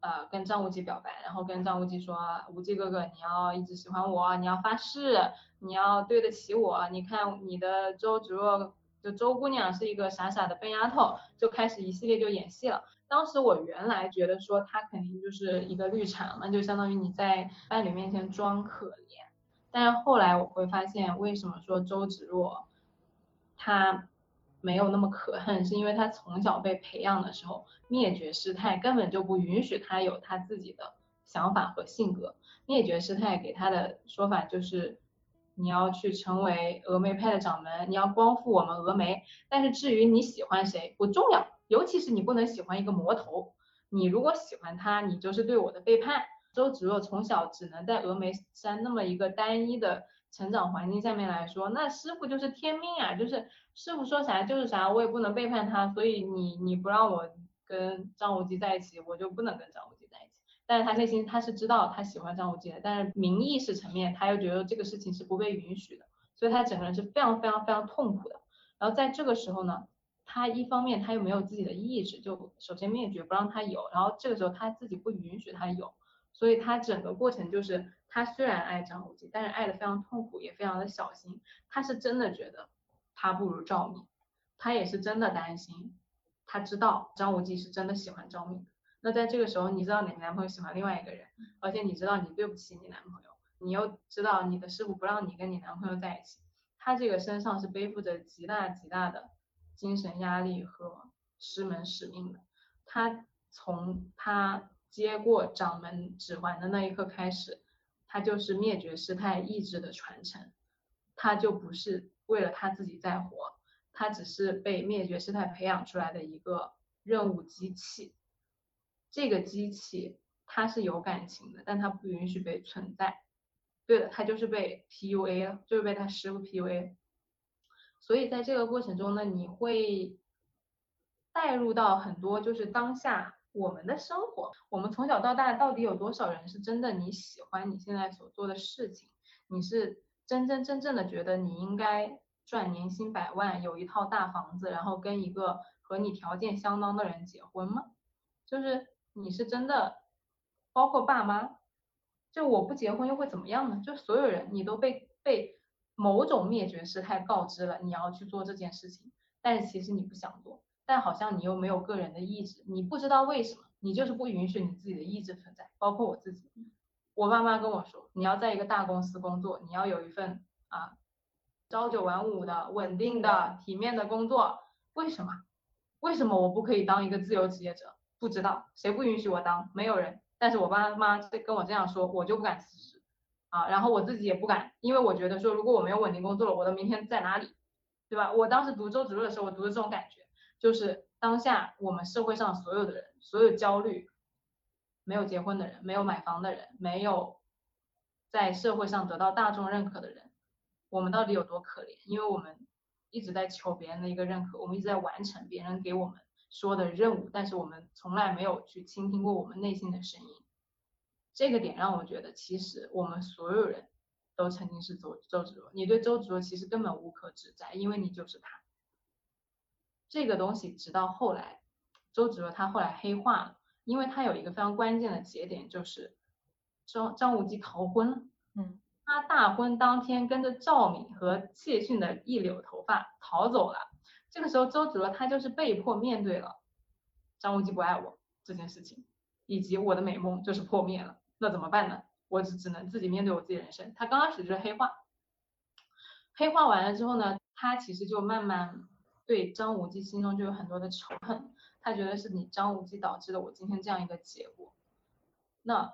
呃，跟张无忌表白，然后跟张无忌说，无忌哥哥，你要一直喜欢我，你要发誓，你要对得起我。你看你的周芷若，就周姑娘是一个傻傻的笨丫头，就开始一系列就演戏了。当时我原来觉得说她肯定就是一个绿茶嘛，就相当于你在伴侣面前装可怜。但是后来我会发现，为什么说周芷若，她。没有那么可恨，是因为他从小被培养的时候，灭绝师太根本就不允许他有他自己的想法和性格。灭绝师太给他的说法就是，你要去成为峨眉派的掌门，你要光复我们峨眉。但是至于你喜欢谁不重要，尤其是你不能喜欢一个魔头。你如果喜欢他，你就是对我的背叛。周芷若从小只能在峨眉山那么一个单一的。成长环境下面来说，那师傅就是天命啊，就是师傅说啥就是啥，我也不能背叛他，所以你你不让我跟张无忌在一起，我就不能跟张无忌在一起。但是他内心他是知道他喜欢张无忌的，但是名义是层面，他又觉得这个事情是不被允许的，所以他整个人是非常非常非常痛苦的。然后在这个时候呢，他一方面他又没有自己的意志，就首先灭绝不让他有，然后这个时候他自己不允许他有，所以他整个过程就是他虽然爱张无忌，但是爱的非常痛苦，也非常的小心。他是真的觉得他不如赵敏，他也是真的担心，他知道张无忌是真的喜欢赵敏。那在这个时候，你知道你男朋友喜欢另外一个人，而且你知道你对不起你男朋友，你又知道你的师傅不让你跟你男朋友在一起，他这个身上是背负着极大极大的。精神压力和师门使命的，他从他接过掌门指环的那一刻开始，他就是灭绝师太意志的传承，他就不是为了他自己在活，他只是被灭绝师太培养出来的一个任务机器，这个机器它是有感情的，但它不允许被存在，对的，他就是被 PUA 了，就是被他师傅 PUA。所以在这个过程中呢，你会带入到很多就是当下我们的生活。我们从小到大到底有多少人是真的你喜欢你现在所做的事情？你是真真正正的觉得你应该赚年薪百万，有一套大房子，然后跟一个和你条件相当的人结婚吗？就是你是真的，包括爸妈，就我不结婚又会怎么样呢？就所有人你都被被。某种灭绝师太告知了你要去做这件事情，但是其实你不想做，但好像你又没有个人的意志，你不知道为什么，你就是不允许你自己的意志存在。包括我自己，我爸妈跟我说，你要在一个大公司工作，你要有一份啊朝九晚五的稳定的体面的工作。为什么？为什么我不可以当一个自由职业者？不知道，谁不允许我当？没有人。但是我爸妈跟我这样说，我就不敢辞职。啊，然后我自己也不敢，因为我觉得说，如果我没有稳定工作了，我的明天在哪里，对吧？我当时读周芷若的时候，我读的这种感觉，就是当下我们社会上所有的人，所有焦虑，没有结婚的人，没有买房的人，没有在社会上得到大众认可的人，我们到底有多可怜？因为我们一直在求别人的一个认可，我们一直在完成别人给我们说的任务，但是我们从来没有去倾听过我们内心的声音。这个点让我觉得，其实我们所有人都曾经是周周芷若，你对周芷若其实根本无可指摘，因为你就是他。这个东西直到后来，周芷若她后来黑化了，因为她有一个非常关键的节点，就是张张无忌逃婚了。嗯。他大婚当天跟着赵敏和谢逊的一绺头发逃走了，这个时候周芷若她就是被迫面对了张无忌不爱我这件事情，以及我的美梦就是破灭了。那怎么办呢？我只只能自己面对我自己人生。她刚开始就是黑化，黑化完了之后呢，她其实就慢慢对张无忌心中就有很多的仇恨，他觉得是你张无忌导致了我今天这样一个结果。那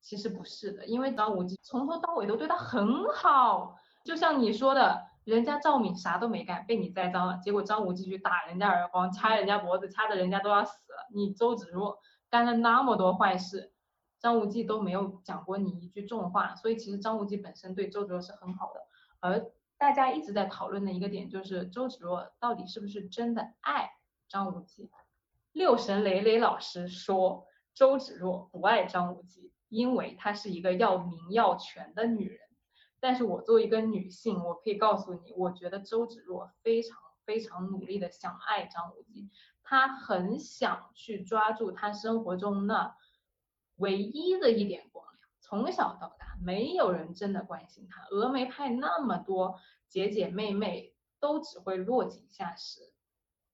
其实不是的，因为张无忌从头到尾都对他很好，就像你说的，人家赵敏啥都没干，被你栽赃了，结果张无忌去打人家耳光，掐人家脖子，掐的人家都要死了。你周芷若干了那么多坏事。张无忌都没有讲过你一句重话，所以其实张无忌本身对周芷若是很好的。而大家一直在讨论的一个点就是周芷若到底是不是真的爱张无忌？六神磊磊老师说周芷若不爱张无忌，因为她是一个要名要权的女人。但是我作为一个女性，我可以告诉你，我觉得周芷若非常非常努力的想爱张无忌，她很想去抓住他生活中那。唯一的一点，从小到大没有人真的关心他。峨眉派那么多姐姐妹妹，都只会落井下石，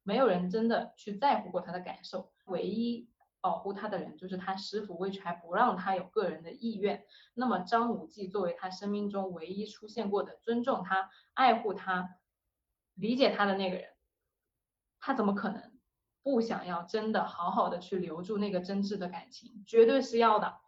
没有人真的去在乎过他的感受。唯一保护他的人就是他师傅魏还不让他有个人的意愿。那么张无忌作为他生命中唯一出现过的尊重他、爱护他、理解他的那个人，他怎么可能？不想要真的好好的去留住那个真挚的感情，绝对是要的。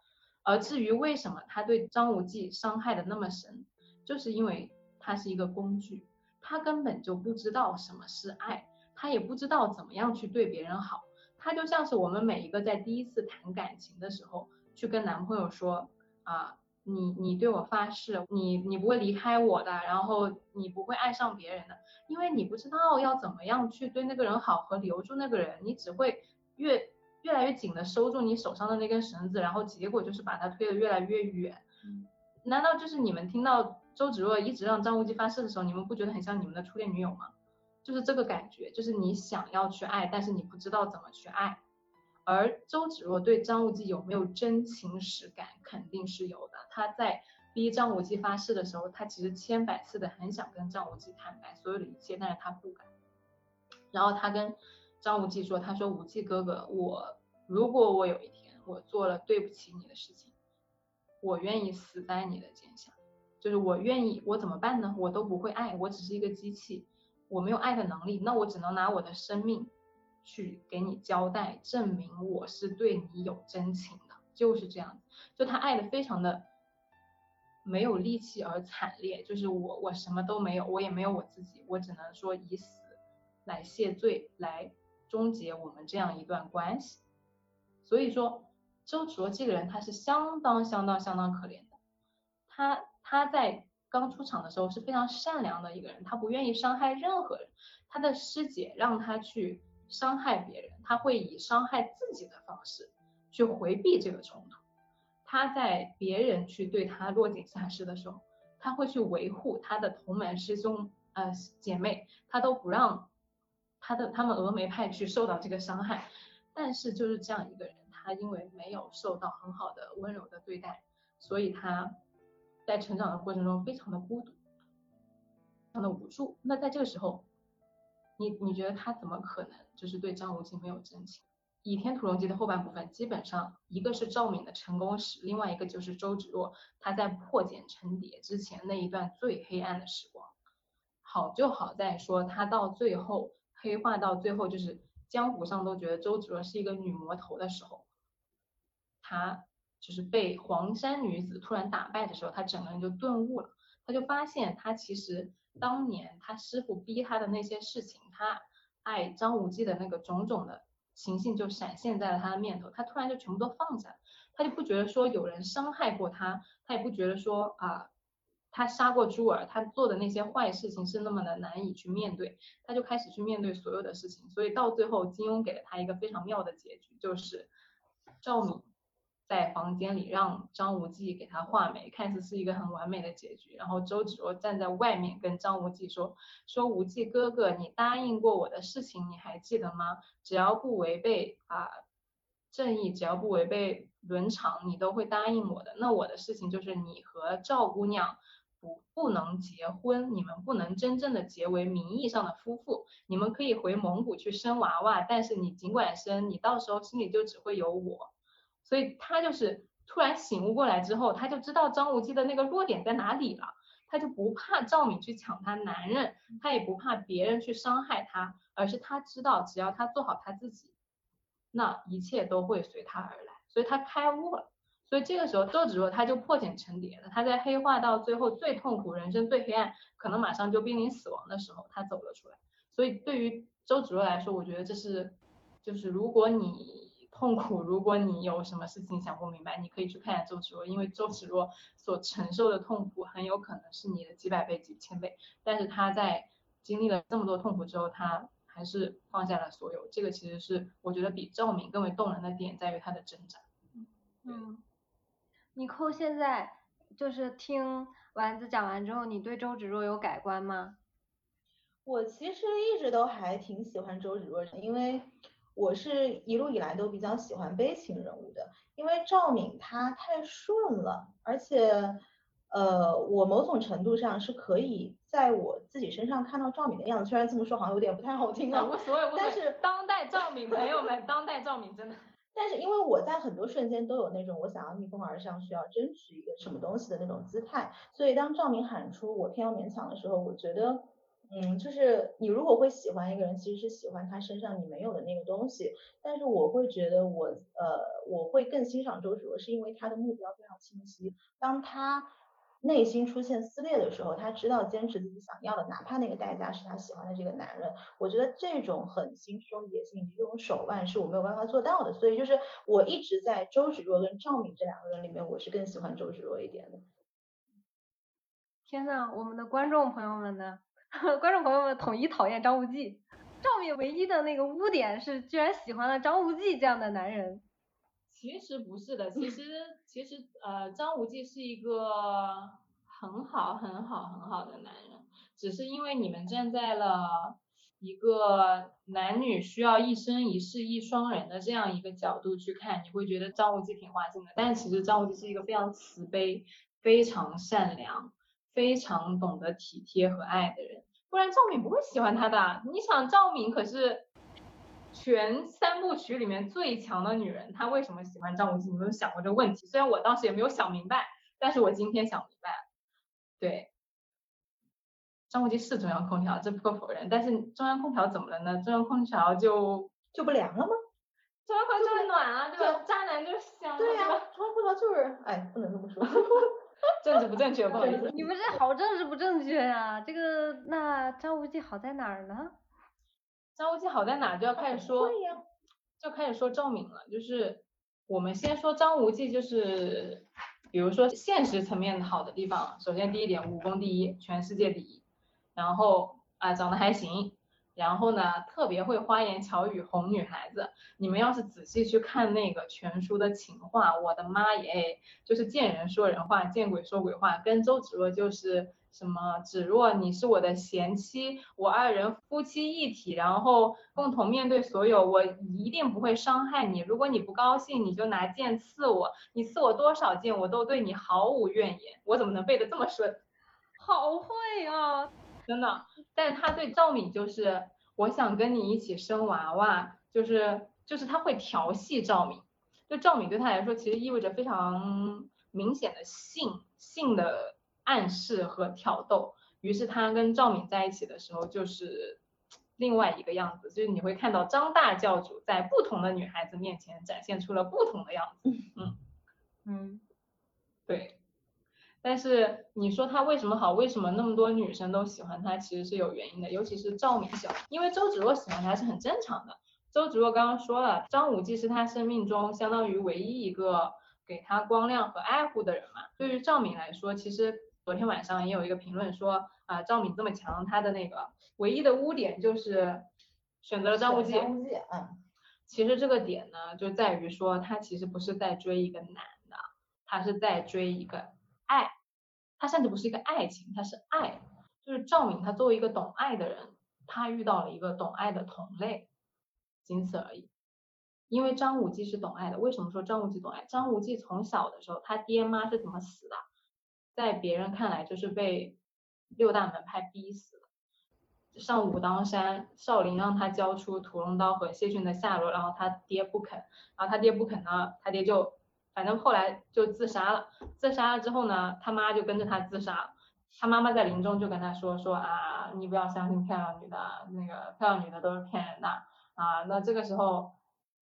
而至于为什么他对张无忌伤害的那么深，就是因为他是一个工具，他根本就不知道什么是爱，他也不知道怎么样去对别人好。他就像是我们每一个在第一次谈感情的时候，去跟男朋友说啊。你你对我发誓，你你不会离开我的，然后你不会爱上别人的，因为你不知道要怎么样去对那个人好和留住那个人，你只会越越来越紧的收住你手上的那根绳子，然后结果就是把它推得越来越远。难道就是你们听到周芷若一直让张无忌发誓的时候，你们不觉得很像你们的初恋女友吗？就是这个感觉，就是你想要去爱，但是你不知道怎么去爱。而周芷若对张无忌有没有真情实感，肯定是有的。她在逼张无忌发誓的时候，她其实千百次的很想跟张无忌坦白所有的一切，但是她不敢。然后她跟张无忌说：“他说无忌哥哥，我如果我有一天我做了对不起你的事情，我愿意死在你的剑下，就是我愿意，我怎么办呢？我都不会爱，我只是一个机器，我没有爱的能力，那我只能拿我的生命。”去给你交代，证明我是对你有真情的，就是这样子。就他爱的非常的没有力气而惨烈，就是我我什么都没有，我也没有我自己，我只能说以死来谢罪，来终结我们这样一段关系。所以说，周卓这个人他是相当相当相当可怜的。他他在刚出场的时候是非常善良的一个人，他不愿意伤害任何人。他的师姐让他去。伤害别人，他会以伤害自己的方式去回避这个冲突。他在别人去对他落井下石的时候，他会去维护他的同门师兄呃姐妹，他都不让他的他们峨眉派去受到这个伤害。但是就是这样一个人，他因为没有受到很好的温柔的对待，所以他在成长的过程中非常的孤独，非常的无助。那在这个时候。你你觉得他怎么可能就是对张无忌没有真情？《倚天屠龙记》的后半部分，基本上一个是赵敏的成功史，另外一个就是周芷若他在破茧成蝶之前那一段最黑暗的时光。好就好在说他到最后黑化到最后，就是江湖上都觉得周芷若是一个女魔头的时候，她就是被黄山女子突然打败的时候，她整个人就顿悟了，她就发现她其实。当年她师傅逼她的那些事情，她爱张无忌的那个种种的情形就闪现在了他的面头，他突然就全部都放下了，他就不觉得说有人伤害过他，他也不觉得说啊，他杀过珠儿，他做的那些坏事情是那么的难以去面对，他就开始去面对所有的事情，所以到最后金庸给了他一个非常妙的结局，就是赵敏。在房间里让张无忌给他画眉，看似是一个很完美的结局。然后周芷若站在外面跟张无忌说：“说无忌哥哥，你答应过我的事情，你还记得吗？只要不违背啊正义，只要不违背伦常，你都会答应我的。那我的事情就是你和赵姑娘不能结婚，你们不能真正的结为名义上的夫妇。你们可以回蒙古去生娃娃，但是你尽管生，你到时候心里就只会有我。”所以他就是突然醒悟过来之后，他就知道张无忌的那个弱点在哪里了，他就不怕赵敏去抢他男人，他也不怕别人去伤害他，而是他知道只要他做好他自己，那一切都会随他而来。所以他开悟了。所以这个时候周芷若他就破茧成蝶了，他在黑化到最后最痛苦、人生最黑暗，可能马上就濒临死亡的时候，他走了出来。所以对于周芷若来说，我觉得这是，就是如果你。痛苦，如果你有什么事情想不明白，你可以去看一下周芷若，因为周芷若所承受的痛苦很有可能是你的几百倍、几千倍。但是他在经历了这么多痛苦之后，他还是放下了所有。这个其实是我觉得比赵敏更为动人的点，在于他的挣扎。嗯，你扣现在就是听丸子讲完之后，你对周芷若有改观吗？我其实一直都还挺喜欢周芷若的，因为。我是一路以来都比较喜欢悲情人物的，因为赵敏她太顺了，而且，呃，我某种程度上是可以在我自己身上看到赵敏的样子，虽然这么说好像有点不太好听啊，无所谓，但是当代赵敏朋友们，当代赵敏真的，但是因为我在很多瞬间都有那种我想要逆风而上，需要争取一个什么东西的那种姿态，所以当赵明喊出我偏要勉强的时候，我觉得。嗯，就是你如果会喜欢一个人，其实是喜欢他身上你没有的那个东西。但是我会觉得我呃，我会更欣赏周芷若，是因为他的目标非常清晰。当他内心出现撕裂的时候，他知道坚持自己想要的，哪怕那个代价是他喜欢的这个男人。我觉得这种狠心、这种野心、这种手腕是我没有办法做到的。所以就是我一直在周芷若跟赵敏这两个人里面，我是更喜欢周芷若一点的。天呐，我们的观众朋友们呢？观众朋友们统一讨厌张无忌，赵敏唯一的那个污点是居然喜欢了张无忌这样的男人。其实不是的，其实其实呃张无忌是一个很好很好很好的男人，只是因为你们站在了一个男女需要一生一世一双人的这样一个角度去看，你会觉得张无忌挺花心的。但其实张无忌是一个非常慈悲、非常善良、非常懂得体贴和爱的人，不然赵敏不会喜欢他的。你想，赵敏可是全三部曲里面最强的女人，她为什么喜欢张无忌？你有想过这个问题？虽然我当时也没有想明白，但是我今天想明白了。对。张无忌是中央空调，这不可否认。但是中央空调怎么了呢？中央空调就就不凉了吗？中央空调就是暖啊，对吧？渣男就是香。对呀，中央空调就是，哎，不能这么说。政治不正确，不好意思。你们这好政治不正确呀！这个那张无忌好在哪儿呢？张无忌好在哪就要开始说，就开始说赵敏了。就是我们先说张无忌，就是比如说现实层面好的地方，首先第一点，武功第一，全世界第一。然后啊，长得还行，然后呢，特别会花言巧语哄女孩子。你们要是仔细去看那个全书的情话，我的妈耶，就是见人说人话，见鬼说鬼话。跟周芷若就是什么，芷若你是我的贤妻，我二人夫妻一体，然后共同面对所有，我一定不会伤害你。如果你不高兴，你就拿剑刺我，你刺我多少剑，我都对你毫无怨言。我怎么能背得这么顺？好会啊！真的，但是他对赵敏就是，我想跟你一起生娃娃，就是就是他会调戏赵敏，就赵敏对他来说其实意味着非常明显的性性的暗示和挑逗，于是他跟赵敏在一起的时候就是另外一个样子，就是你会看到张大教主在不同的女孩子面前展现出了不同的样子，嗯嗯，对。但是你说他为什么好？为什么那么多女生都喜欢他？其实是有原因的，尤其是赵敏喜欢，因为周芷若喜欢他是很正常的。周芷若刚刚说了，张无忌是他生命中相当于唯一一个给他光亮和爱护的人嘛。对于赵敏来说，其实昨天晚上也有一个评论说，啊，赵敏这么强，她的那个唯一的污点就是选择了张无忌。张无忌，嗯。其实这个点呢，就在于说他其实不是在追一个男的，他是在追一个。爱，他甚至不是一个爱情，他是爱，就是赵敏，她作为一个懂爱的人，她遇到了一个懂爱的同类，仅此而已。因为张无忌是懂爱的，为什么说张无忌懂爱？张无忌从小的时候，他爹妈是怎么死的？在别人看来就是被六大门派逼死的，上武当山，少林让他交出屠龙刀和谢逊的下落，然后他爹不肯，然后他爹不肯呢，他爹就。反正后来就自杀了，自杀了之后呢，他妈就跟着他自杀了。他妈妈在临终就跟他说说啊，你不要相信漂亮女的，那个漂亮女的都是骗人的啊。那这个时候，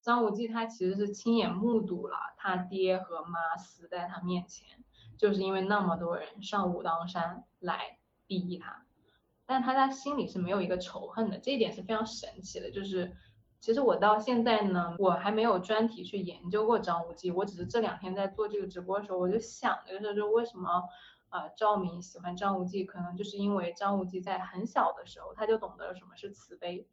张无忌他其实是亲眼目睹了他爹和妈死在他面前，就是因为那么多人上武当山来逼他，但他在心里是没有一个仇恨的，这一点是非常神奇的，就是。其实我到现在呢，我还没有专题去研究过张无忌，我只是这两天在做这个直播的时候，我就想的就是说，为什么呃赵敏喜欢张无忌，可能就是因为张无忌在很小的时候他就懂得了什么是慈悲，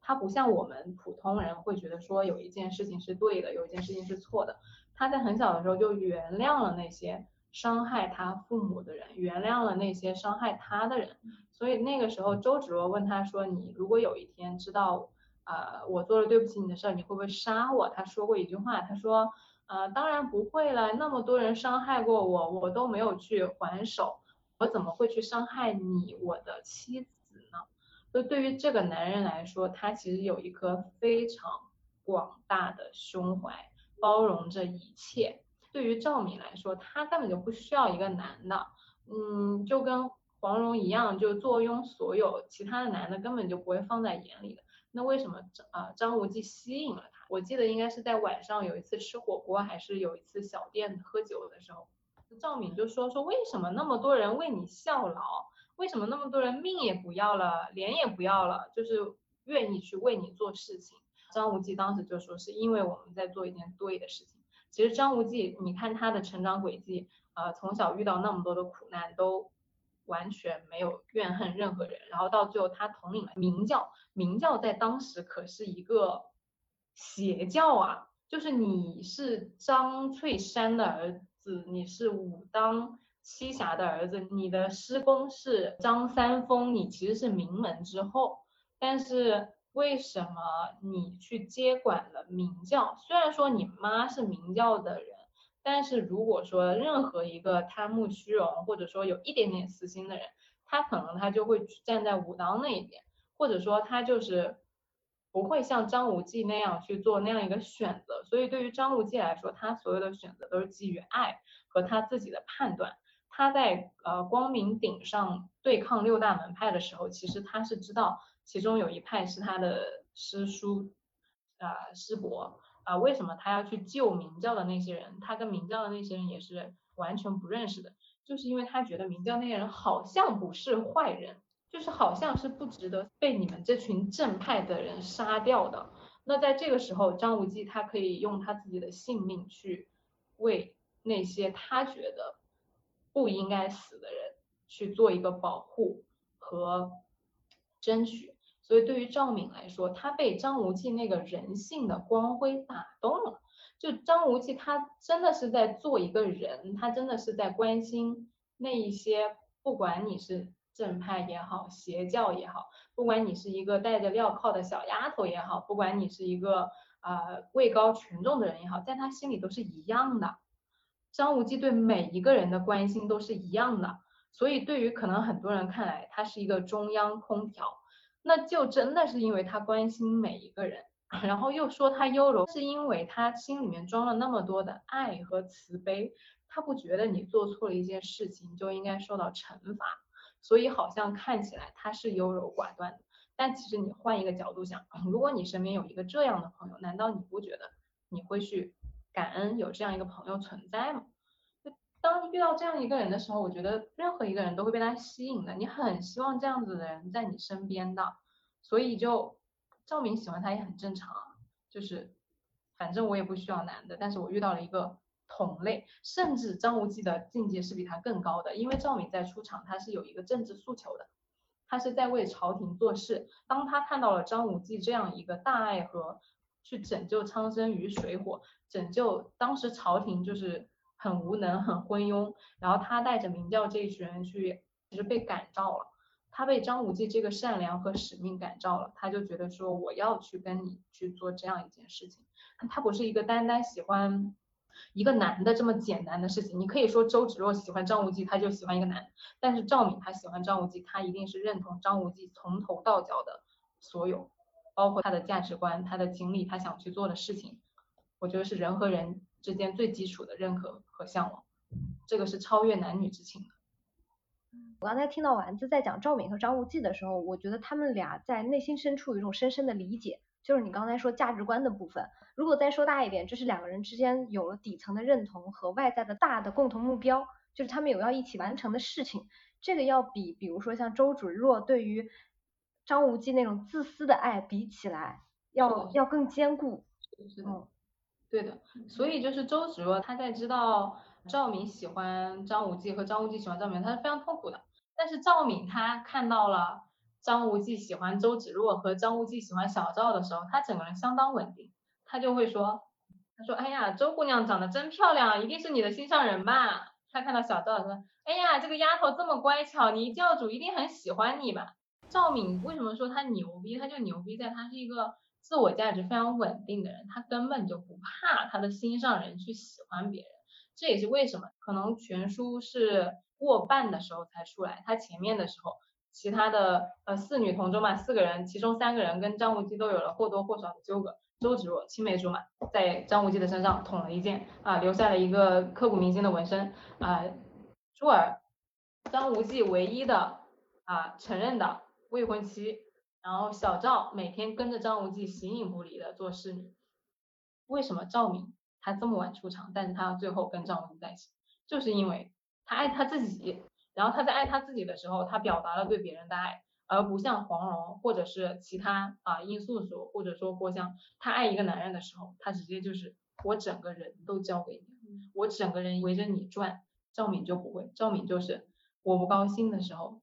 他不像我们普通人会觉得说有一件事情是对的，有一件事情是错的，他在很小的时候就原谅了那些伤害他父母的人，原谅了那些伤害他的人，所以那个时候周芷若问他说，你如果有一天知道。呃，我做了对不起你的事儿，你会不会杀我？他说过一句话，他说，呃，当然不会了，那么多人伤害过我，我都没有去还手，我怎么会去伤害你，我的妻子呢？所以对于这个男人来说，他其实有一颗非常广大的胸怀，包容着一切。对于赵敏来说，她根本就不需要一个男的，嗯，就跟黄蓉一样，就坐拥所有，其他的男的根本就不会放在眼里的。那为什么张啊张无忌吸引了她？我记得应该是在晚上有一次吃火锅，还是有一次小店喝酒的时候，赵敏就说说为什么那么多人为你效劳，为什么那么多人命也不要了，脸也不要了，就是愿意去为你做事情。张无忌当时就说是因为我们在做一件对的事情。其实张无忌，你看他的成长轨迹，呃，从小遇到那么多的苦难都。完全没有怨恨任何人，然后到最后他统领了明教，明教在当时可是一个邪教啊，就是你是张翠山的儿子，你是武当七侠的儿子，你的师公是张三丰，你其实是名门之后，但是为什么你去接管了明教？虽然说你妈是明教的人，但是如果说任何一个贪慕虚荣或者说有一点点私心的人，他可能他就会站在武当那一边，或者说他就是不会像张无忌那样去做那样一个选择。所以对于张无忌来说，他所有的选择都是基于爱和他自己的判断。他在呃光明顶上对抗六大门派的时候，其实他是知道其中有一派是他的师叔啊师伯啊，为什么他要去救明教的那些人？他跟明教的那些人也是完全不认识的。就是因为他觉得明教那些人好像不是坏人，就是好像是不值得被你们这群正派的人杀掉的。那在这个时候，张无忌他可以用他自己的性命去为那些他觉得不应该死的人去做一个保护和争取。所以对于赵敏来说，她被张无忌那个人性的光辉打动了。就张无忌，他真的是在做一个人，他真的是在关心那一些，不管你是正派也好，邪教也好，不管你是一个戴着镣铐的小丫头也好，不管你是一个呃位高权重的人也好，在他心里都是一样的。张无忌对每一个人的关心都是一样的，所以对于可能很多人看来，他是一个中央空调，那就真的是因为他关心每一个人。然后又说他优柔，是因为他心里面装了那么多的爱和慈悲，他不觉得你做错了一件事情就应该受到惩罚，所以好像看起来他是优柔寡断的。但其实你换一个角度想，如果你身边有一个这样的朋友，难道你不觉得你会去感恩有这样一个朋友存在吗？当遇到这样一个人的时候，我觉得任何一个人都会被他吸引的，你很希望这样子的人在你身边的，所以就。赵敏喜欢他也很正常啊，就是反正我也不需要男的，但是我遇到了一个同类，甚至张无忌的境界是比他更高的，因为赵敏在出场，他是有一个政治诉求的，他是在为朝廷做事。当他看到了张无忌这样一个大爱和去拯救苍生于水火，拯救当时朝廷就是很无能、很昏庸，然后他带着明教这一群人去，其实被感召了。他被张无忌这个善良和使命感召了，他就觉得说我要去跟你去做这样一件事情。他不是一个单单喜欢一个男的这么简单的事情。你可以说周芷若喜欢张无忌，他就喜欢一个男，但是赵敏他喜欢张无忌，他一定是认同张无忌从头到脚的所有，包括他的价值观、他的经历、他想去做的事情。我觉得是人和人之间最基础的认可和向往，这个是超越男女之情的。我刚才听到丸子在讲赵敏和张无忌的时候，我觉得他们俩在内心深处有一种深深的理解，就是你刚才说价值观的部分。如果再说大一点，就是两个人之间有了底层的认同和外在的大的共同目标，就是他们有要一起完成的事情。这个要比比如说像周芷若对于张无忌那种自私的爱比起来，要要更坚固。是的，对的。所以就是周芷若她在知道。赵敏喜欢张无忌和张无忌喜欢赵敏，他是非常痛苦的。但是赵敏她看到了张无忌喜欢周芷若和张无忌喜欢小赵的时候，他整个人相当稳定。他就会说，他说，哎呀，周姑娘长得真漂亮，一定是你的心上人吧？他看到小赵说，哎呀，这个丫头这么乖巧，你教主一定很喜欢你吧？赵敏为什么说她牛逼？她就牛逼在她是一个自我价值非常稳定的人，他根本就不怕他的心上人去喜欢别人。这也是为什么可能全书是过半的时候才出来，他前面的时候，其他的呃四女同桌嘛，四个人，其中三个人跟张无忌都有了或多或少的纠葛。周芷若青梅竹马，在张无忌的身上捅了一剑啊，留下了一个刻骨铭心的纹身啊。珠儿，张无忌唯一的啊承认的未婚妻，然后小赵每天跟着张无忌形影不离的做侍女。为什么赵敏？她这么晚出场，但是她最后跟张无忌在一起，就是因为她爱她自己。然后她在爱她自己的时候，她表达了对别人的爱，而不像黄蓉或者是其他啊殷素素或者说郭襄，她爱一个男人的时候，她直接就是我整个人都交给你，我整个人围着你转。赵敏就不会，赵敏就是我不高兴的时候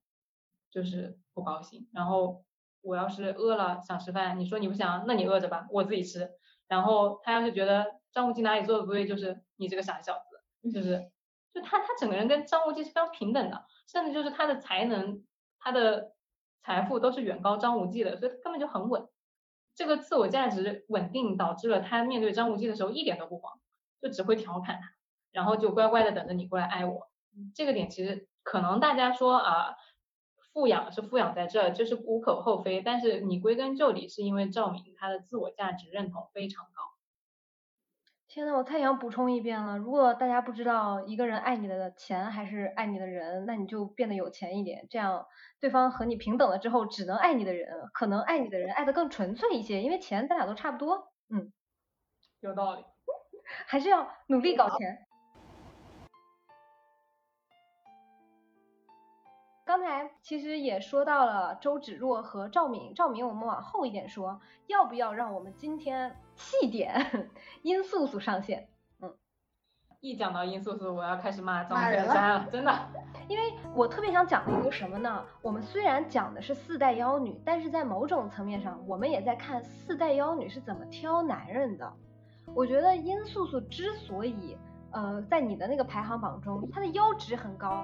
就是不高兴，然后我要是饿了想吃饭，你说你不想，那你饿着吧，我自己吃。然后他要是觉得。张无忌哪里做的不对，就是你这个傻小子，就是，就他他整个人跟张无忌是非常平等的，甚至就是他的才能，他的财富都是远高张无忌的，所以他根本就很稳。这个自我价值稳定导致了他面对张无忌的时候一点都不慌，就只会调侃他，然后就乖乖的等着你过来爱我。这个点其实可能大家说啊，富养是富养在这，就是无可厚非。但是你归根究底是因为赵敏她的自我价值认同非常高。天呐，我太想补充一遍了。如果大家不知道一个人爱你的钱还是爱你的人，那你就变得有钱一点，这样对方和你平等了之后，只能爱你的人，可能爱你的人爱的更纯粹一些，因为钱咱俩都差不多。嗯，有道理，还是要努力搞钱。刚才其实也说到了周芷若和赵敏，赵敏我们往后一点说，要不要让我们今天细点 殷素素上线？嗯，一讲到殷素素，我要开始骂张翠山了，真的。因为我特别想讲的一个什么呢？我们虽然讲的是四代妖女，但是在某种层面上，我们也在看四代妖女是怎么挑男人的。我觉得殷素素之所以呃在你的那个排行榜中，她的腰值很高。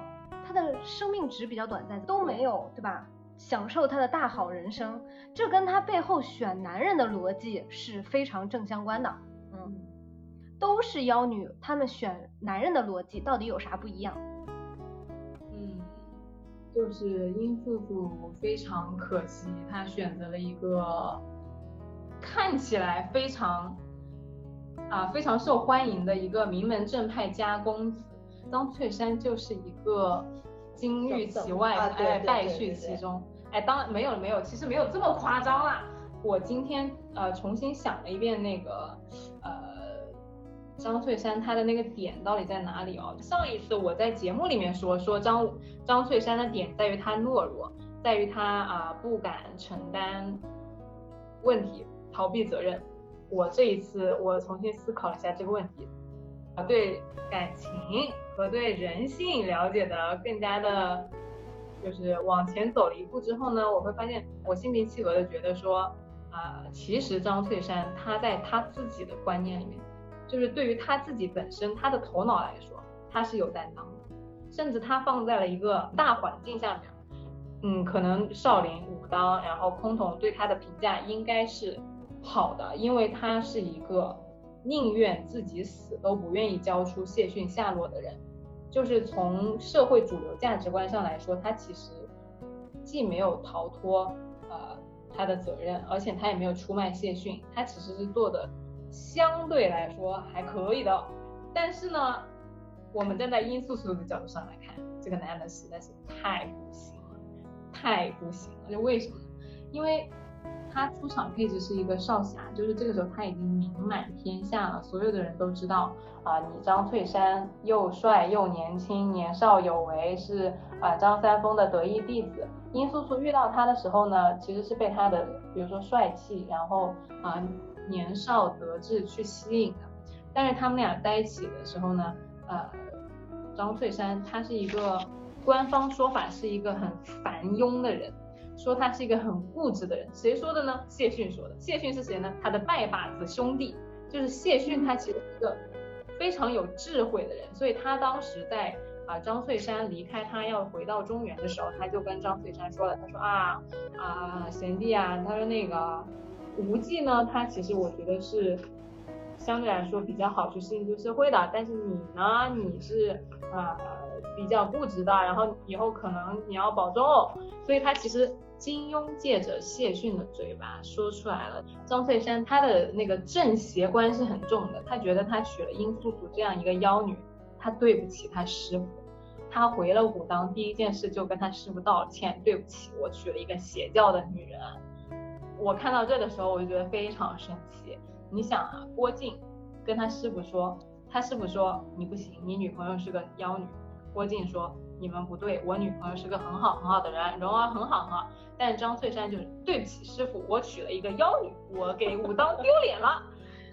他的生命值比较短暂，都没有对吧？享受他的大好人生，这跟他背后选男人的逻辑是非常正相关的。嗯，都是妖女，他们选男人的逻辑到底有啥不一样？嗯，就是殷素素非常可惜，她选择了一个看起来非常啊非常受欢迎的一个名门正派家公子。张翠山就是一个金玉其外，哎，败絮其中。哎，当然没有没有，其实没有这么夸张啦。我今天呃重新想了一遍那个呃张翠山他的那个点到底在哪里哦。上一次我在节目里面说说张张翠山的点在于他懦弱，在于他啊不敢承担问题，逃避责任。我这一次我重新思考了一下这个问题。对感情和对人性了解的更加的，就是往前走了一步之后呢，我会发现我心平气和的觉得说，啊，其实张翠山他在他自己的观念里面，就是对于他自己本身他的头脑来说，他是有担当的，甚至他放在了一个大环境下面，嗯，可能少林、武当，然后崆峒对他的评价应该是好的，因为他是一个。宁愿自己死都不愿意交出谢逊下落的人，就是从社会主流价值观上来说，他其实既没有逃脱呃他的责任，而且他也没有出卖谢逊，他其实是做的相对来说还可以的。但是呢，我们站在殷素素的角度上来看，这个男人实在是太不行了，太不行了。就为什么呢？因为。他出场配置是一个少侠，就是这个时候他已经名满天下了，所有的人都知道啊，你张翠山又帅又年轻，年少有为，是啊张三丰的得意弟子。殷素素遇到他的时候呢，其实是被他的比如说帅气，然后啊年少得志去吸引的。但是他们俩在一起的时候呢，呃，张翠山他是一个官方说法是一个很繁庸的人。说他是一个很固执的人，谁说的呢？谢逊说的。谢逊是谁呢？他的拜把子兄弟，就是谢逊。他其实是一个非常有智慧的人，所以他当时在啊张翠山离开他要回到中原的时候，他就跟张翠山说了，他说啊啊贤弟啊，他说那个无忌呢，他其实我觉得是相对来说比较好去适应这个社会的，但是你呢，你是啊比较固执的，然后以后可能你要保重，所以他其实。金庸借着谢逊的嘴巴说出来了，张翠山他的那个正邪观是很重的，他觉得他娶了殷素素这样一个妖女，他对不起他师傅，他回了武当第一件事就跟他师傅道歉，对不起，我娶了一个邪教的女人。我看到这的时候我就觉得非常生气。你想啊，郭靖跟他师傅说，他师傅说你不行，你女朋友是个妖女。郭靖说。你们不对，我女朋友是个很好很好的人，蓉儿很好很好。但张翠山就是对不起师傅，我娶了一个妖女，我给武当丢脸了。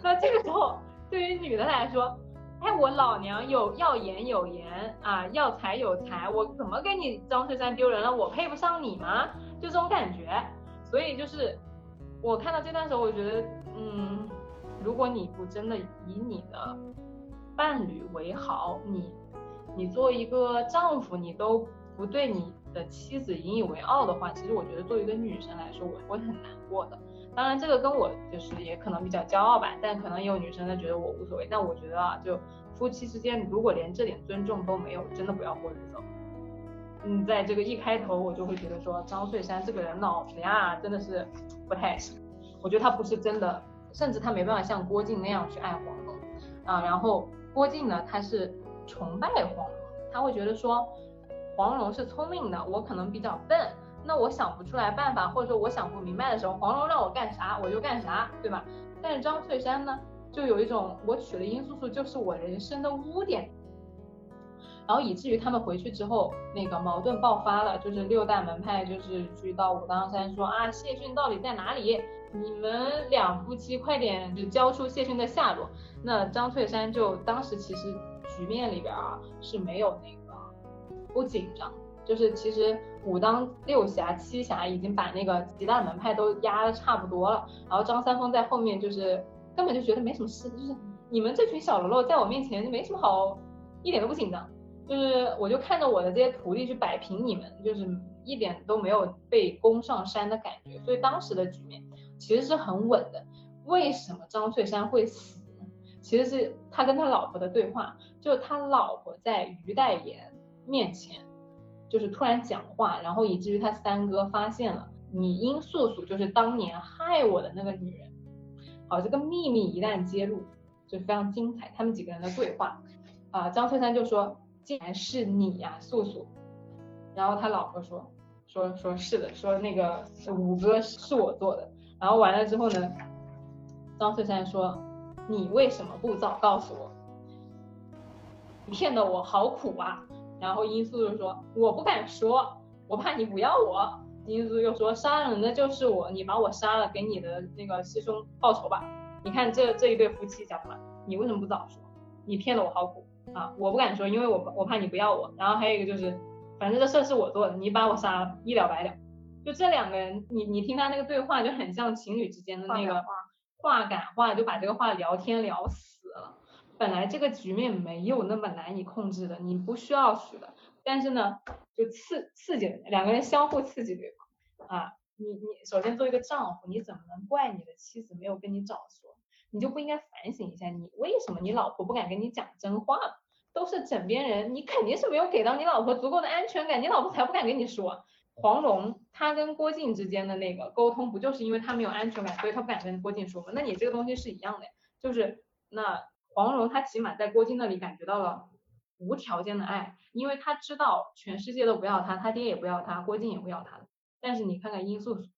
那这个时候，对于女的来说，哎，我老娘有要颜有颜啊，要才有才，我怎么给你张翠山丢人了？我配不上你吗？就这种感觉。所以就是我看到这段时候，我觉得，嗯，如果你不真的以你的伴侣为好，你。你作为一个丈夫，你都不对你的妻子引以为傲的话，其实我觉得作为一个女生来说，我会很难过的。当然，这个跟我就是也可能比较骄傲吧，但可能也有女生呢觉得我无所谓。但我觉得啊，就夫妻之间如果连这点尊重都没有，真的不要过日子。嗯，在这个一开头我就会觉得说张翠山这个人脑子呀真的是不太行，我觉得他不是真的，甚至他没办法像郭靖那样去爱黄蓉啊。然后郭靖呢，他是崇拜黄蓉，他会觉得说黄蓉是聪明的，我可能比较笨。那我想不出来办法，或者说我想不明白的时候，黄蓉让我干啥我就干啥，对吧？但是张翠山呢，就有一种我娶了殷素素就是我人生的污点，然后以至于他们回去之后，那个矛盾爆发了，就是六大门派就是去到武当山说啊，谢逊到底在哪里？你们两夫妻快点就交出谢逊的下落。那张翠山就当时其实局面里边啊是没有那个不紧张。就是其实武当六侠七侠已经把那个几大门派都压的差不多了，然后张三丰在后面就是根本就觉得没什么事，就是你们这群小喽啰在我面前就没什么好，一点都不紧张，就是我就看着我的这些徒弟去摆平你们，就是一点都没有被攻上山的感觉，所以当时的局面其实是很稳的。为什么张翠山会死？其实是他跟他老婆的对话，就他老婆在于代言面前。就是突然讲话，然后以至于他三哥发现了你殷素素就是当年害我的那个女人。好，这个秘密一旦揭露，就非常精彩。他们几个人的对话，啊，张翠山就说竟然是你呀，素素。然后他老婆说说说是的，说那个五哥是我做的。然后完了之后呢，张翠山说你为什么不早告诉我？骗得我好苦啊。然后殷素就说：“我不敢说，我怕你不要我。”殷素又说：“杀人的就是我，你把我杀了，给你的那个师兄报仇吧。你看这这一对夫妻讲什么？你为什么不早说？你骗得我好苦啊！我不敢说，因为我我怕你不要我。然后还有一个就是，反正这事是我做的，你把我杀了，一了百了。就这两个人，你你听他那个对话，就很像情侣之间的那个话赶话，就把这个话聊天聊死了。”本来这个局面没有那么难以控制的，你不需要死的，但是呢，就刺刺激两个人相互刺激对方啊，你你首先作为一个丈夫，你怎么能怪你的妻子没有跟你早说？你就不应该反省一下，你为什么你老婆不敢跟你讲真话？都是枕边人，你肯定是没有给到你老婆足够的安全感，你老婆才不敢跟你说。黄蓉她跟郭靖之间的那个沟通，不就是因为她没有安全感，所以她不敢跟郭靖说吗？那你这个东西是一样的，就是那。黄蓉她起码在郭靖那里感觉到了无条件的爱，因为她知道全世界都不要她，她爹也不要她，郭靖也不要她。但是你看看殷素素，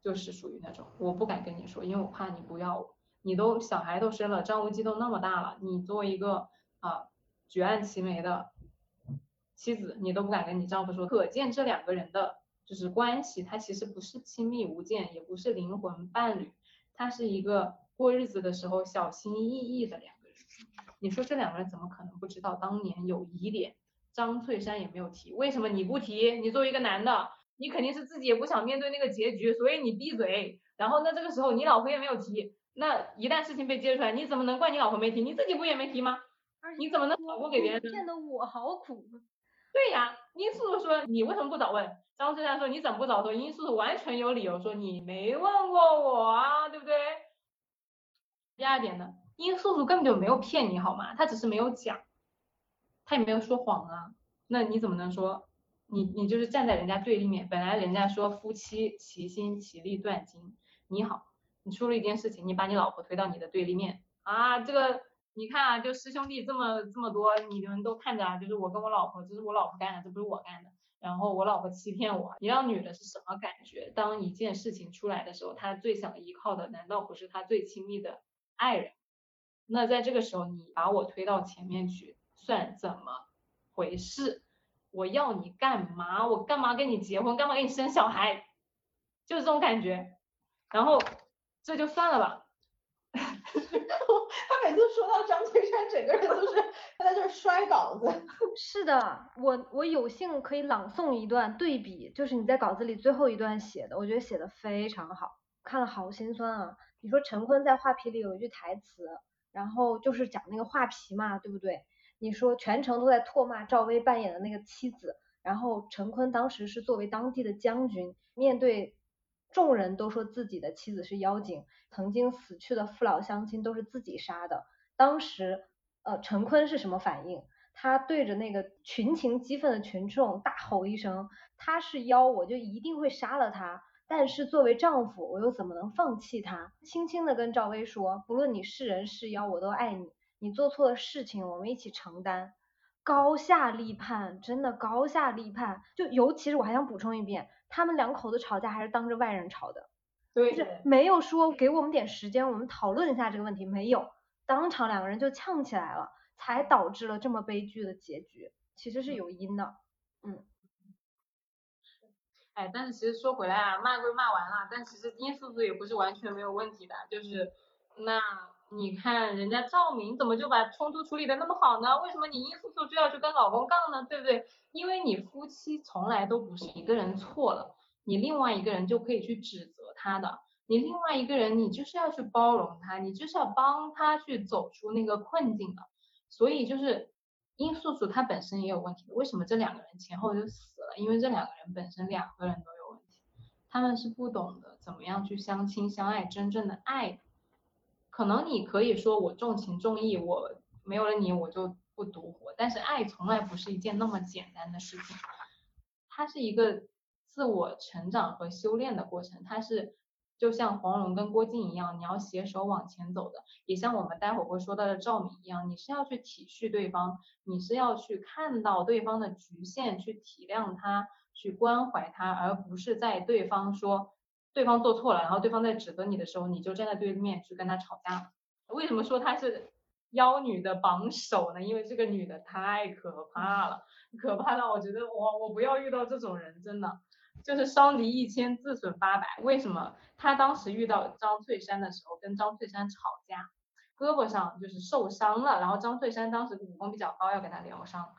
就是属于那种我不敢跟你说，因为我怕你不要我。你都小孩都生了，张无忌都那么大了，你作为一个啊举案齐眉的妻子，你都不敢跟你丈夫说，可见这两个人的就是关系，他其实不是亲密无间，也不是灵魂伴侣，他是一个过日子的时候小心翼翼的两。你说这两个人怎么可能不知道当年有疑点？张翠山也没有提，为什么你不提？你作为一个男的，你肯定是自己也不想面对那个结局，所以你闭嘴。然后那这个时候你老婆也没有提，那一旦事情被揭出来，你怎么能怪你老婆没提？你自己不也没提吗？你怎么能早过给别人？骗得我好苦。对呀，殷素素说你为什么不早问？张翠山说你怎么不早说？殷素素完全有理由说你没问过我啊，对不对？第二点呢？殷素素根本就没有骗你好吗？她只是没有讲，她也没有说谎啊。那你怎么能说你你就是站在人家对立面？本来人家说夫妻齐心其利断金，你好，你出了一件事情，你把你老婆推到你的对立面啊？这个你看啊，就师兄弟这么这么多，你们都看着啊，就是我跟我老婆，这是我老婆干的，这不是我干的。然后我老婆欺骗我，你让女的是什么感觉？当一件事情出来的时候，她最想依靠的难道不是她最亲密的爱人？那在这个时候，你把我推到前面去，算怎么回事？我要你干嘛？我干嘛跟你结婚？干嘛给你生小孩？就是这种感觉。然后这就算了吧。他每次说到张翠山，整个人都是他在这摔稿子。是的，我我有幸可以朗诵一段对比，就是你在稿子里最后一段写的，我觉得写的非常好，看了好心酸啊。你说陈坤在《画皮》里有一句台词。然后就是讲那个画皮嘛，对不对？你说全程都在唾骂赵薇扮演的那个妻子，然后陈坤当时是作为当地的将军，面对众人都说自己的妻子是妖精，曾经死去的父老乡亲都是自己杀的。当时，呃，陈坤是什么反应？他对着那个群情激愤的群众大吼一声：“他是妖，我就一定会杀了他。但是作为丈夫，我又怎么能放弃他？”轻轻的跟赵薇说：“不论你是人是妖，我都爱你。你做错了事情，我们一起承担。”高下立判，真的高下立判。就尤其是我还想补充一遍，他们两口子吵架还是当着外人吵的，就是没有说给我们点时间，我们讨论一下这个问题，没有，当场两个人就呛起来了。才导致了这么悲剧的结局，其实是有因的，嗯，哎，但是其实说回来啊，骂归骂完了，但其实殷素素也不是完全没有问题的，就是那你看人家赵敏怎么就把冲突处理的那么好呢？为什么你殷素素就要去跟老公杠呢？对不对？因为你夫妻从来都不是一个人错了，你另外一个人就可以去指责他的，你另外一个人你就是要去包容他，你就是要帮他去走出那个困境的。所以就是殷素素她本身也有问题，为什么这两个人前后就死了？因为这两个人本身两个人都有问题，他们是不懂得怎么样去相亲相爱，真正的爱。可能你可以说我重情重义，我没有了你我就不独活，但是爱从来不是一件那么简单的事情，它是一个自我成长和修炼的过程，它是。就像黄蓉跟郭靖一样，你要携手往前走的；也像我们待会儿会说到的赵敏一样，你是要去体恤对方，你是要去看到对方的局限，去体谅他，去关怀他，而不是在对方说对方做错了，然后对方在指责你的时候，你就站在对面去跟他吵架。为什么说她是妖女的榜首呢？因为这个女的太可怕了，可怕到我觉得我我不要遇到这种人，真的。就是伤敌一千，自损八百。为什么他当时遇到张翠山的时候，跟张翠山吵架，胳膊上就是受伤了。然后张翠山当时武功比较高，要给他疗伤，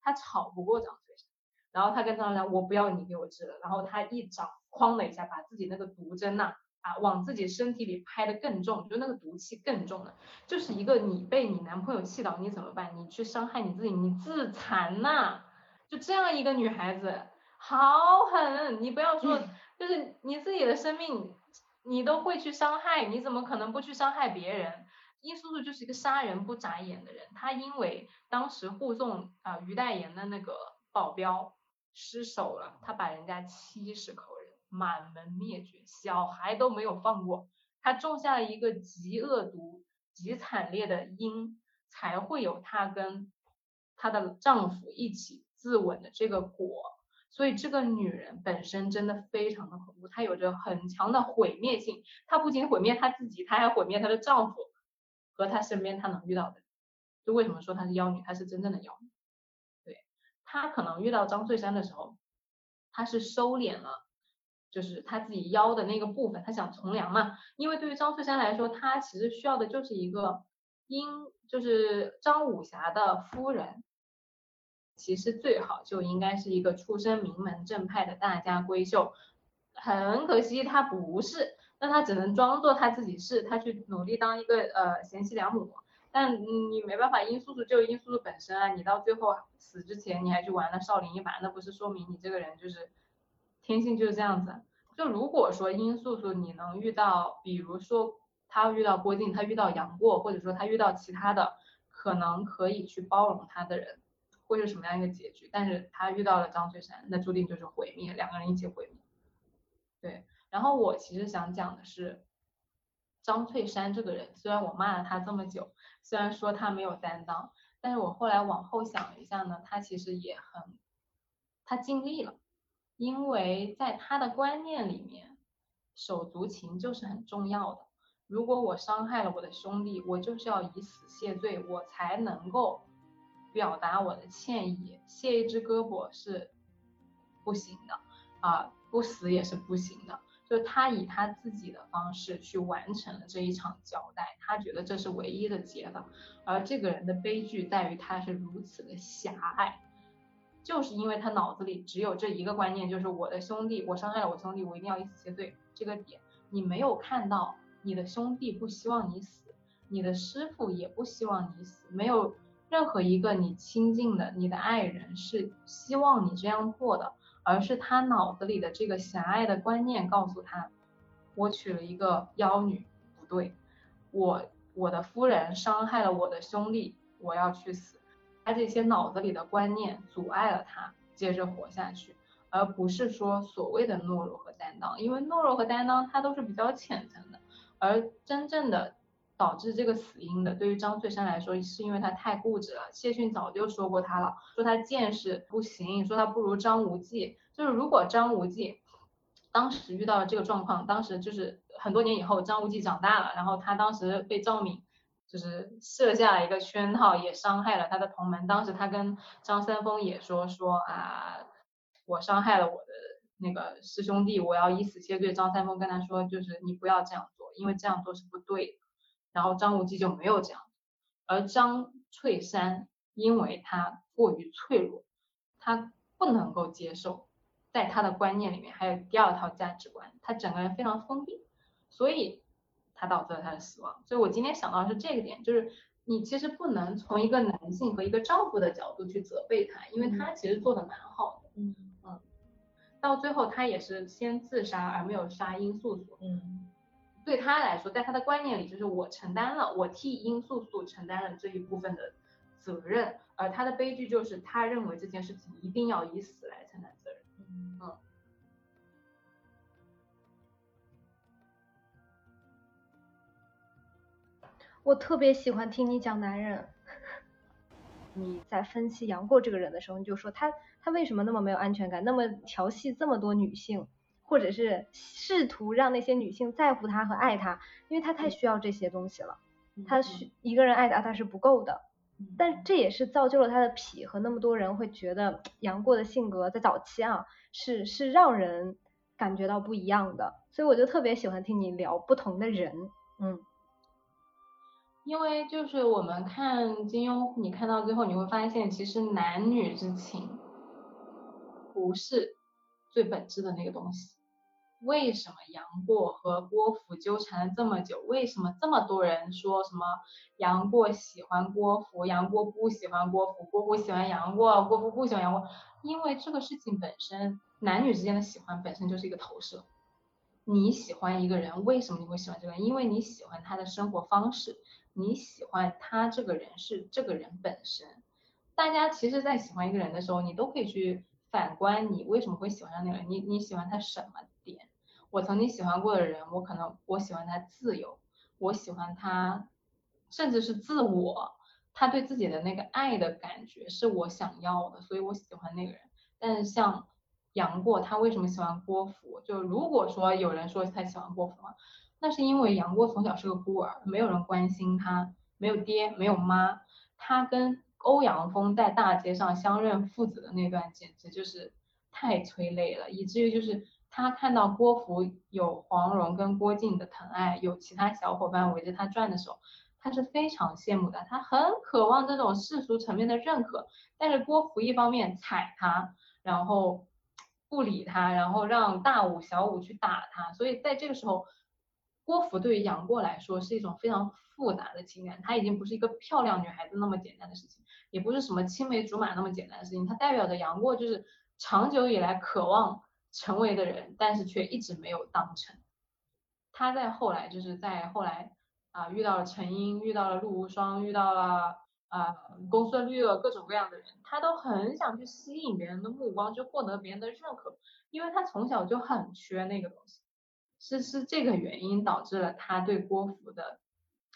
他吵不过张翠山。然后他跟张翠山，我不要你给我治了。然后他一掌哐的一下，把自己那个毒针呐啊往自己身体里拍的更重，就那个毒气更重了，就是一个你被你男朋友气到，你怎么办？你去伤害你自己，你自残呐！就这样一个女孩子。好狠！你不要说，就是你自己的生命，你都会去伤害，你怎么可能不去伤害别人？殷素素就是一个杀人不眨眼的人，她因为当时护送啊于代言的那个保镖失手了，她把人家七十口人满门灭绝，小孩都没有放过，她种下了一个极恶毒、极惨烈的因，才会有她跟她的丈夫一起自刎的这个果。所以这个女人本身真的非常的恐怖，她有着很强的毁灭性。她不仅毁灭她自己，她还毁灭她的丈夫和她身边她能遇到的。就为什么说她是妖女？她是真正的妖女。对，她可能遇到张翠山的时候，她是收敛了，就是她自己妖的那个部分，她想从良嘛。因为对于张翠山来说，她其实需要的就是一个阴，就是张武侠的夫人。其实最好就应该是一个出身名门正派的大家闺秀，很可惜她不是，那她只能装作她自己是，她去努力当一个呃贤妻良母，但你没办法，殷素素就殷素素本身啊，你到最后死之前你还去玩了少林一把，那不是说明你这个人就是天性就是这样子。就如果说殷素素你能遇到，比如说她遇到郭靖，她遇到杨过，或者说她遇到其他的可能可以去包容她的人。会是什么样一个结局？但是他遇到了张翠山，那注定就是毁灭，两个人一起毁灭。对，然后我其实想讲的是，张翠山这个人，虽然我骂了他这么久，虽然说他没有担当，但是我后来往后想了一下呢，他其实也很，他尽力了，因为在他的观念里面，手足情就是很重要的。如果我伤害了我的兄弟，我就是要以死谢罪，我才能够。表达我的歉意，卸一只胳膊是不行的啊，不死也是不行的。就是他以他自己的方式去完成了这一场交代，他觉得这是唯一的解法。而这个人的悲剧在于他是如此的狭隘，就是因为他脑子里只有这一个观念，就是我的兄弟，我伤害了我兄弟，我一定要以死谢罪。这个点你没有看到，你的兄弟不希望你死，你的师傅也不希望你死，没有。任何一个你亲近的你的爱人是希望你这样做的，而是他脑子里的这个狭隘的观念告诉他，我娶了一个妖女不对，我我的夫人伤害了我的兄弟，我要去死。他这些脑子里的观念阻碍了他接着活下去，而不是说所谓的懦弱和担当，因为懦弱和担当它都是比较浅层的，而真正的导致这个死因的，对于张翠山来说，是因为他太固执了。谢逊早就说过他了，说他见识不行，说他不如张无忌。就是如果张无忌当时遇到了这个状况，当时就是很多年以后，张无忌长大了，然后他当时被赵敏。就是设下了一个圈套，也伤害了他的同门。当时他跟张三丰也说说啊，我伤害了我的那个师兄弟，我要以死谢罪。张三丰跟他说，就是你不要这样做，因为这样做是不对的。然后张无忌就没有这样而张翠山因为他过于脆弱，他不能够接受，在他的观念里面还有第二套价值观，他整个人非常封闭，所以。他导致了他的死亡，所以我今天想到的是这个点，就是你其实不能从一个男性和一个丈夫的角度去责备他，因为他其实做的蛮好的，嗯。嗯，到最后他也是先自杀而没有杀殷素素，嗯，对他来说，在他的观念里，就是我承担了，我替殷素素承担了这一部分的责任，而他的悲剧就是他认为这件事情一定要以死来承担责任，嗯。我特别喜欢听你讲男人。你在分析杨过这个人的时候，你就说他他为什么那么没有安全感，那么调戏这么多女性，或者是试图让那些女性在乎他和爱他，因为他太需要这些东西了。他需一个人爱他他是不够的，但这也是造就了他的痞和那么多人会觉得杨过的性格在早期啊是是让人感觉到不一样的。所以我就特别喜欢听你聊不同的人，嗯。因为就是我们看金庸，你看到最后你会发现，其实男女之情不是最本质的那个东西。为什么杨过和郭芙纠缠了这么久？为什么这么多人说什么杨过喜欢郭芙，杨过不喜欢郭芙，郭芙喜欢杨过，郭芙不喜欢杨过？因为这个事情本身，男女之间的喜欢本身就是一个投射。你喜欢一个人，为什么你会喜欢这个人？因为你喜欢他的生活方式。你喜欢他这个人是这个人本身，大家其实，在喜欢一个人的时候，你都可以去反观你为什么会喜欢上那个人，你你喜欢他什么？我曾经喜欢过的人，我可能我喜欢他自由，我喜欢他，甚至是自我，他对自己的那个爱的感觉是我想要的，所以我喜欢那个人。但是像杨过，他为什么喜欢郭芙？就如果说有人说他喜欢郭芙吗？那是因为杨过从小是个孤儿，没有人关心他，没有爹，没有妈。他跟欧阳锋在大街上相认父子的那段，简直就是太催泪了，以至于就是他看到郭芙有黄蓉跟郭靖的疼爱，有其他小伙伴围着他转的时候，他是非常羡慕的，他很渴望这种世俗层面的认可。但是郭芙一方面踩他，然后不理他，然后让大武、小武去打他，所以在这个时候。郭芙对于杨过来说是一种非常复杂的情感，她已经不是一个漂亮女孩子那么简单的事情，也不是什么青梅竹马那么简单的事情，它代表着杨过就是长久以来渴望成为的人，但是却一直没有当成。他在后来就是在后来啊遇到了陈英，遇到了陆无双，遇到了啊公孙绿萼各种各样的人，他都很想去吸引别人的目光，去获得别人的认可，因为他从小就很缺那个东西。是是这个原因导致了他对郭芙的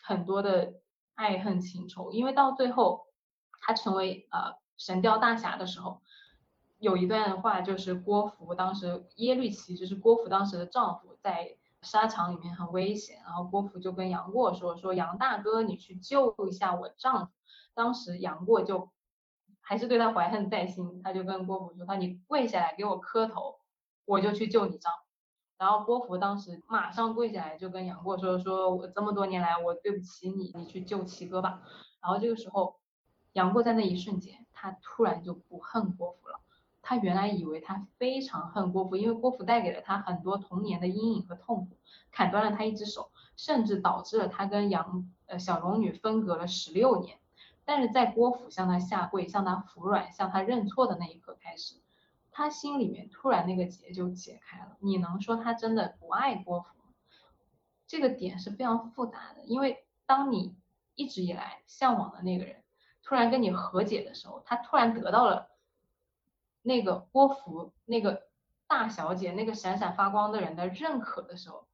很多的爱恨情仇，因为到最后他成为呃神雕大侠的时候，有一段话就是郭芙当时耶律齐就是郭芙当时的丈夫在沙场里面很危险，然后郭芙就跟杨过说说杨大哥你去救一下我丈夫，当时杨过就还是对他怀恨在心，他就跟郭芙说他你跪下来给我磕头，我就去救你丈夫。然后郭芙当时马上跪下来，就跟杨过说：“说我这么多年来，我对不起你，你去救齐哥吧。”然后这个时候，杨过在那一瞬间，他突然就不恨郭芙。他原来以为他非常恨郭芙，因为郭芙带给了他很多童年的阴影和痛苦，砍断了他一只手，甚至导致了他跟杨呃小龙女分隔了十六年。但是在郭芙向他下跪、向他服软、向他认错的那一刻开始，他心里面突然那个结就解开了。你能说他真的不爱郭芙吗？这个点是非常复杂的，因为当你一直以来向往的那个人突然跟你和解的时候，他突然得到了那个郭芙那个大小姐那个闪闪发光的人的认可的时候，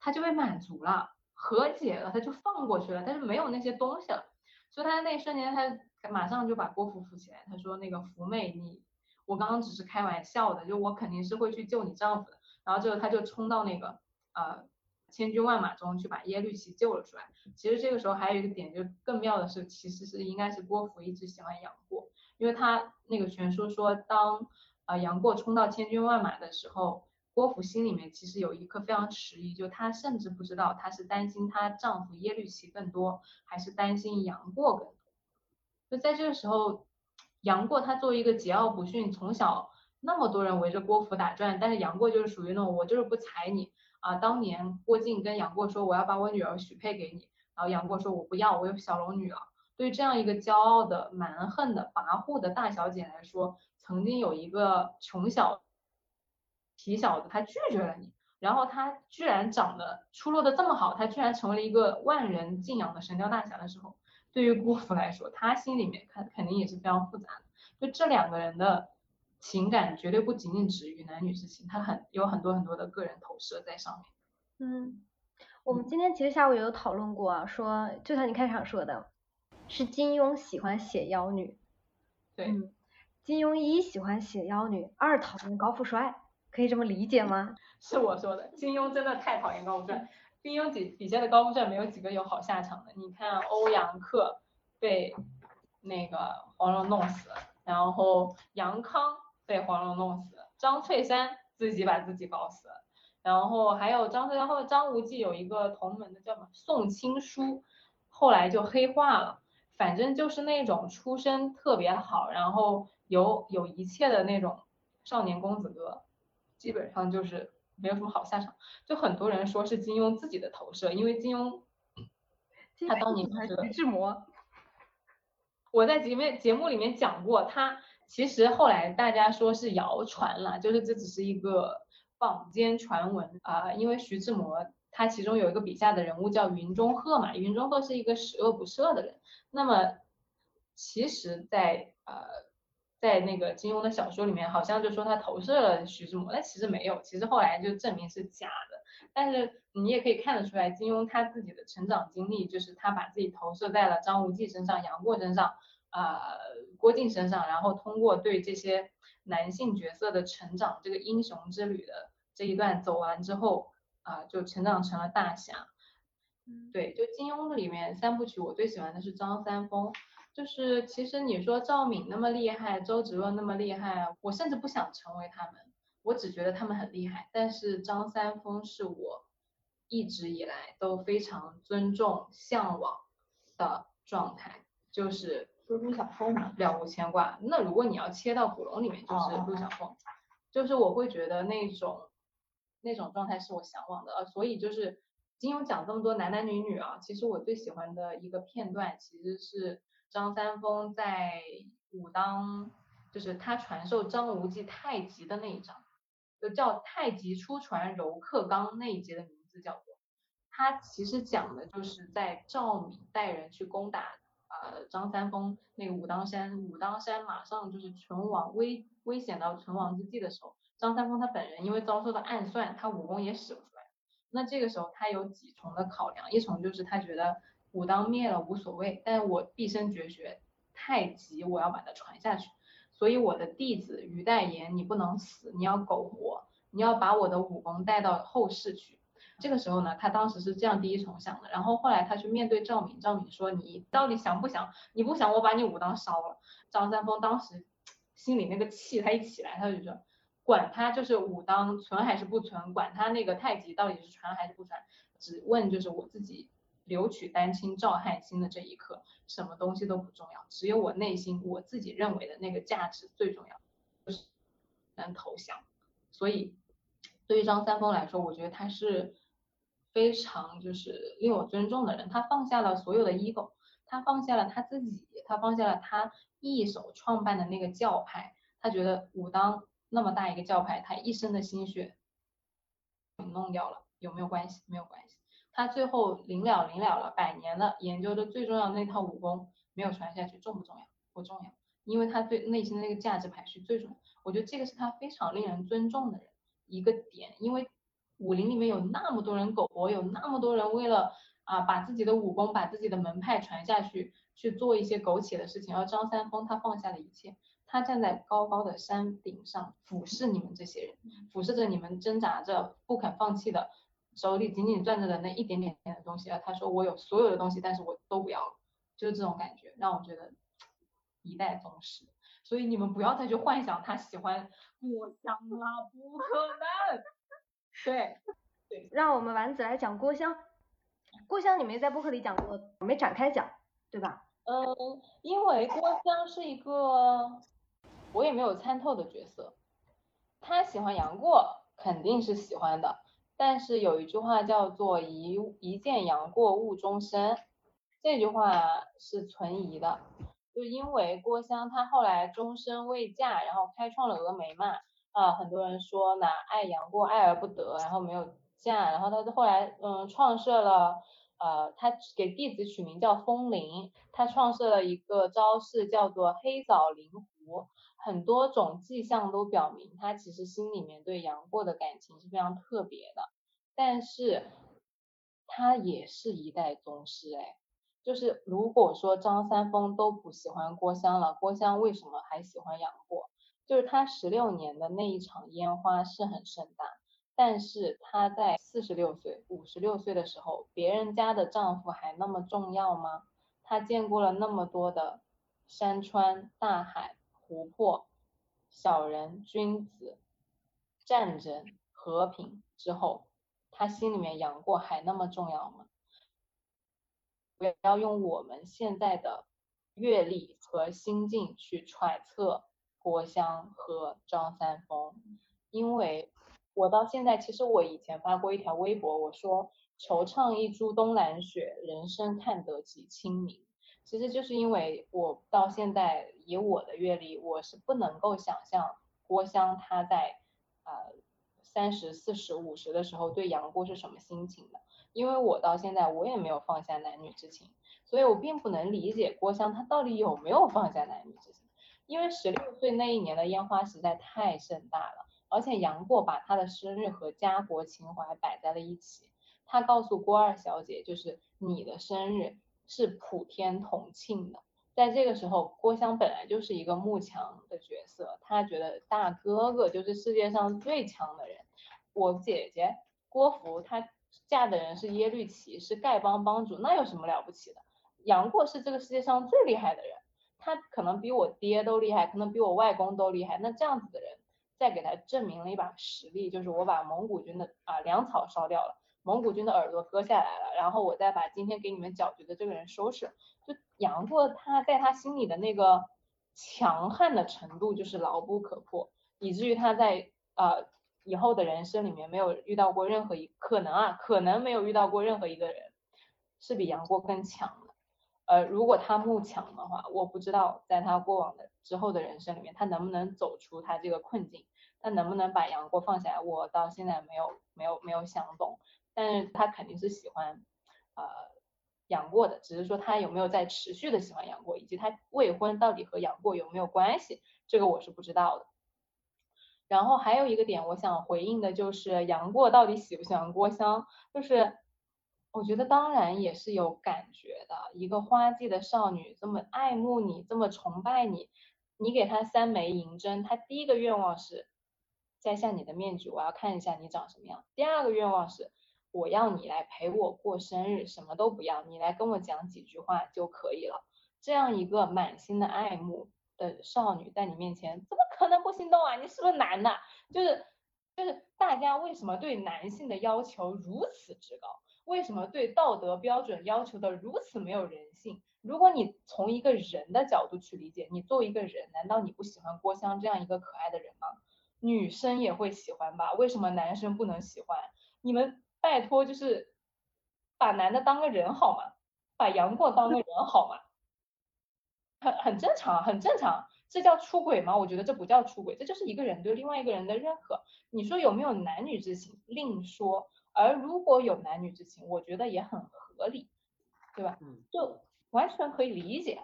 他就被满足了，和解了，他就放过去了，但是没有那些东西了。所以他那一瞬间，他马上就把郭芙扶起来，他说：“那个芙妹，你我刚刚只是开玩笑的，就我肯定是会去救你丈夫的。”然后之后他就冲到那个呃。千军万马中去把耶律齐救了出来。其实这个时候还有一个点，就更妙的是，其实是应该是郭芙一直喜欢杨过，因为他那个传说说，当呃杨过冲到千军万马的时候，郭芙心里面其实有一颗非常迟疑，就她甚至不知道她是担心她丈夫耶律齐更多，还是担心杨过更多。就在这个时候，杨过他作为一个桀骜不驯，从小那么多人围着郭芙打转，但是杨过就是属于那种我就是不踩你。啊，当年郭靖跟杨过说我要把我女儿许配给你，然后杨过说我不要，我有小龙女了。对这样一个骄傲的、蛮横的、跋扈的大小姐来说，曾经有一个穷小皮小子，他拒绝了你，然后他居然长得出落的这么好，他居然成为了一个万人敬仰的神雕大侠的时候，对于郭芙来说，他心里面肯肯定也是非常复杂的。就这两个人的。情感绝对不仅仅止于男女之情，他很有很多很多的个人投射在上面。嗯，我们今天其实下午也有讨论过，说就像你开场说的，是金庸喜欢写妖女。对，金庸一喜欢写妖女，二讨厌高富帅，可以这么理解吗？是我说的，金庸真的太讨厌高富帅，金庸底底下的高富帅没有几个有好下场的。你看欧阳克被那个黄蓉弄死，然后杨康。被黄蓉弄死，张翠山自己把自己搞死，然后还有张翠山后张无忌有一个同门的叫什么宋青书，后来就黑化了，反正就是那种出身特别好，然后有有一切的那种少年公子哥，基本上就是没有什么好下场，就很多人说是金庸自己的投射，因为金庸他当年是徐志摩，我在节目节目里面讲过他。其实后来大家说是谣传了，就是这只是一个坊间传闻啊。因为徐志摩他其中有一个笔下的人物叫云中鹤嘛，云中鹤是一个十恶不赦的人。那么其实，在呃在那个金庸的小说里面，好像就说他投射了徐志摩，但其实没有，其实后来就证明是假的。但是你也可以看得出来，金庸他自己的成长经历，就是他把自己投射在了张无忌身上、杨过身上。呃，郭靖身上，然后通过对这些男性角色的成长，这个英雄之旅的这一段走完之后，啊，就成长成了大侠。对，就金庸里面三部曲，我最喜欢的是张三丰。就是其实你说赵敏那么厉害，周芷若那么厉害，我甚至不想成为他们，我只觉得他们很厉害。但是张三丰是我一直以来都非常尊重、向往的状态，就是。是陆小凤嘛？了无牵挂。那如果你要切到古龙里面，就是陆小凤，就是我会觉得那种那种状态是我向往的。呃，所以就是金庸讲这么多男男女女啊，其实我最喜欢的一个片段，其实是张三丰在武当，就是他传授张无忌太极的那一章，就叫太极出传柔克刚那一节的名字叫做，他其实讲的就是在赵敏带人去攻打。呃，张三丰那个武当山，武当山马上就是存亡危危险到存亡之际的时候，张三丰他本人因为遭受到暗算，他武功也使不出来。那这个时候他有几重的考量，一重就是他觉得武当灭了无所谓，但我毕生绝学太极我要把它传下去，所以我的弟子于代言你不能死，你要苟活，你要把我的武功带到后世去。这个时候呢，他当时是这样第一重想的，然后后来他去面对赵敏，赵敏说你到底想不想？你不想，我把你武当烧了。张三丰当时心里那个气他一起来，他就说管他就是武当存还是不存，管他那个太极到底是传还是不传，只问就是我自己留取丹青照汗青的这一刻，什么东西都不重要，只有我内心我自己认为的那个价值最重要，就是能投降。所以对于张三丰来说，我觉得他是。非常就是令我尊重的人，他放下了所有的 ego，他放下了他自己，他放下了他一手创办的那个教派，他觉得武当那么大一个教派，他一生的心血给弄掉了，有没有关系？没有关系。他最后临了临了了，百年了研究的最重要的那套武功没有传下去，重不重要？不重要，因为他对内心的那个价值排序最重要。我觉得这个是他非常令人尊重的人一个点，因为武林里面有那么多人苟活，有那么多人为了啊把自己的武功、把自己的门派传下去，去做一些苟且的事情。而张三丰他放下了一切，他站在高高的山顶上俯视你们这些人，俯视着你们挣扎着不肯放弃的，手里紧紧攥着的那一点点点的东西啊。他说我有所有的东西，但是我都不要了，就是这种感觉，让我觉得一代宗师。所以你们不要再去幻想他喜欢郭襄了，不可能。对，对，让我们丸子来讲郭襄。郭襄你没在播客里讲过，没展开讲，对吧？嗯，因为郭襄是一个我也没有参透的角色。他喜欢杨过，肯定是喜欢的。但是有一句话叫做“一一见杨过误终身”，这句话是存疑的。就因为郭襄她后来终身未嫁，然后开创了峨眉嘛，啊，很多人说呢爱杨过爱而不得，然后没有嫁，然后她后来嗯创设了，呃，他给弟子取名叫风铃，他创设了一个招式叫做黑枣灵狐，很多种迹象都表明他其实心里面对杨过的感情是非常特别的，但是他也是一代宗师哎。就是如果说张三丰都不喜欢郭襄了，郭襄为什么还喜欢杨过？就是他十六年的那一场烟花是很盛大，但是她在四十六岁、五十六岁的时候，别人家的丈夫还那么重要吗？她见过了那么多的山川、大海、湖泊、小人、君子、战争、和平之后，她心里面杨过还那么重要吗？不要用我们现在的阅历和心境去揣测郭襄和张三丰，因为我到现在，其实我以前发过一条微博，我说惆怅一株冬兰雪，人生看得几清明。其实就是因为我到现在以我的阅历，我是不能够想象郭襄他在呃三十四十五十的时候对杨过是什么心情的。因为我到现在我也没有放下男女之情，所以我并不能理解郭襄他到底有没有放下男女之情。因为十六岁那一年的烟花实在太盛大了，而且杨过把他的生日和家国情怀摆在了一起。他告诉郭二小姐，就是你的生日是普天同庆的。在这个时候，郭襄本来就是一个慕强的角色，他觉得大哥哥就是世界上最强的人。我姐姐郭芙她。嫁的人是耶律齐，是丐帮帮主，那有什么了不起的？杨过是这个世界上最厉害的人，他可能比我爹都厉害，可能比我外公都厉害。那这样子的人，再给他证明了一把实力，就是我把蒙古军的啊粮草烧掉了，蒙古军的耳朵割下来了，然后我再把今天给你们搅局的这个人收拾。就杨过他在他心里的那个强悍的程度，就是牢不可破，以至于他在啊。以后的人生里面没有遇到过任何一可能啊，可能没有遇到过任何一个人是比杨过更强。呃，如果他慕强的话，我不知道在他过往的之后的人生里面，他能不能走出他这个困境，他能不能把杨过放下来，我到现在没有没有没有想懂。但是他肯定是喜欢呃杨过的，只是说他有没有在持续的喜欢杨过，以及他未婚到底和杨过有没有关系，这个我是不知道的。然后还有一个点，我想回应的就是杨过到底喜不喜欢郭襄？就是我觉得当然也是有感觉的。一个花季的少女这么爱慕你，这么崇拜你，你给她三枚银针，她第一个愿望是摘下你的面具，我要看一下你长什么样。第二个愿望是我要你来陪我过生日，什么都不要，你来跟我讲几句话就可以了。这样一个满心的爱慕。的少女在你面前怎么可能不心动啊？你是不是男的？就是就是大家为什么对男性的要求如此之高？为什么对道德标准要求的如此没有人性？如果你从一个人的角度去理解，你作为一个人，难道你不喜欢郭襄这样一个可爱的人吗？女生也会喜欢吧？为什么男生不能喜欢？你们拜托就是把男的当个人好吗？把杨过当个人好吗？很很正常，很正常。这叫出轨吗？我觉得这不叫出轨，这就是一个人对另外一个人的认可。你说有没有男女之情另说，而如果有男女之情，我觉得也很合理，对吧？就完全可以理解。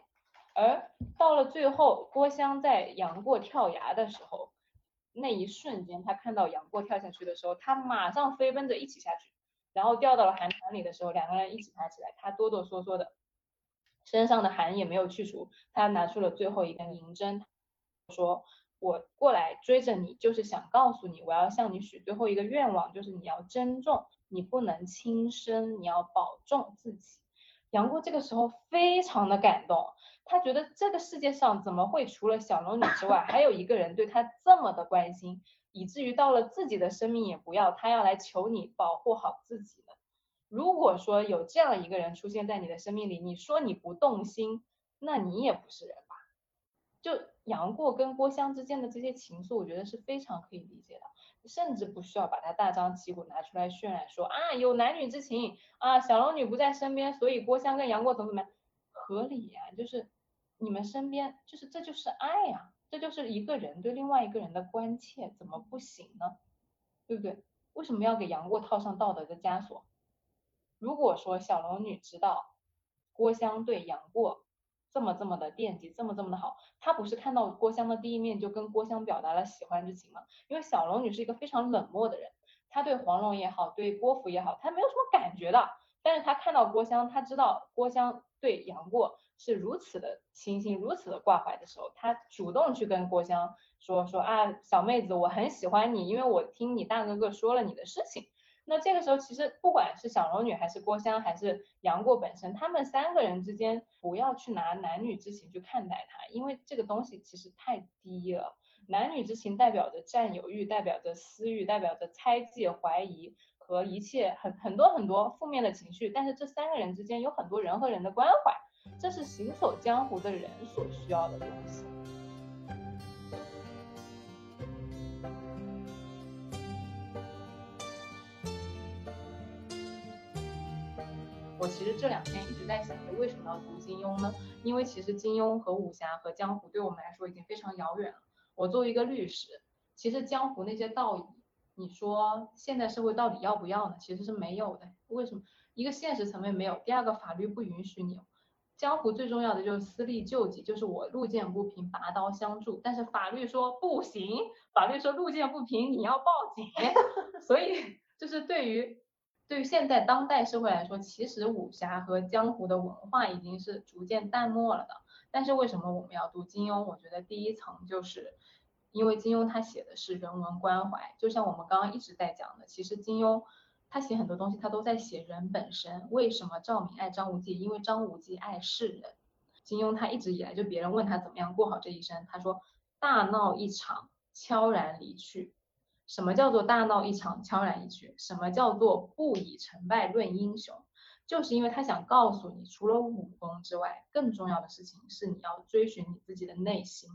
而到了最后，郭襄在杨过跳崖的时候，那一瞬间，他看到杨过跳下去的时候，他马上飞奔着一起下去，然后掉到了寒潭里的时候，两个人一起爬起来，他哆哆嗦嗦的。身上的寒也没有去除，他拿出了最后一根银针，说：“我过来追着你，就是想告诉你，我要向你许最后一个愿望，就是你要珍重，你不能轻生，你要保重自己。”杨过这个时候非常的感动，他觉得这个世界上怎么会除了小龙女之外，还有一个人对他这么的关心，以至于到了自己的生命也不要，他要来求你保护好自己呢。如果说有这样一个人出现在你的生命里，你说你不动心，那你也不是人吧？就杨过跟郭襄之间的这些情愫，我觉得是非常可以理解的，甚至不需要把它大张旗鼓拿出来渲染，说啊有男女之情啊，小龙女不在身边，所以郭襄跟杨过怎么怎么样，合理呀，就是你们身边，就是这就是爱呀，这就是一个人对另外一个人的关切，怎么不行呢？对不对？为什么要给杨过套上道德的枷锁？如果说小龙女知道郭襄对杨过这么这么的惦记，这么这么的好，他不是看到郭襄的第一面就跟郭襄表达了喜欢之情吗？因为小龙女是一个非常冷漠的人，她对黄蓉也好，对郭芙也好，她没有什么感觉的。但是她看到郭襄，她知道郭襄对杨过是如此的倾心，如此的挂怀的时候，她主动去跟郭襄说说啊，小妹子，我很喜欢你，因为我听你大哥哥说了你的事情。那这个时候，其实不管是小龙女，还是郭襄，还是杨过本身，他们三个人之间，不要去拿男女之情去看待它，因为这个东西其实太低了。男女之情代表着占有欲，代表着私欲，代表着猜忌、怀疑和一切很很多很多负面的情绪。但是这三个人之间有很多人和人的关怀，这是行走江湖的人所需要的东西。我其实这两天一直在想着为什么要读金庸呢？因为其实金庸和武侠和江湖对我们来说已经非常遥远了。我作为一个律师，其实江湖那些道义，你说现代社会到底要不要呢？其实是没有的。为什么？一个现实层面没有，第二个法律不允许你。江湖最重要的就是私利救济，就是我路见不平拔刀相助，但是法律说不行，法律说路见不平你要报警。所以就是对于。对于现在当代社会来说，其实武侠和江湖的文化已经是逐渐淡漠了的。但是为什么我们要读金庸？我觉得第一层就是因为金庸他写的是人文关怀，就像我们刚刚一直在讲的，其实金庸他写很多东西，他都在写人本身。为什么赵敏爱张无忌？因为张无忌爱世人。金庸他一直以来就别人问他怎么样过好这一生，他说大闹一场，悄然离去。什么叫做大闹一场，悄然离去？什么叫做不以成败论英雄？就是因为他想告诉你，除了武功之外，更重要的事情是你要追寻你自己的内心，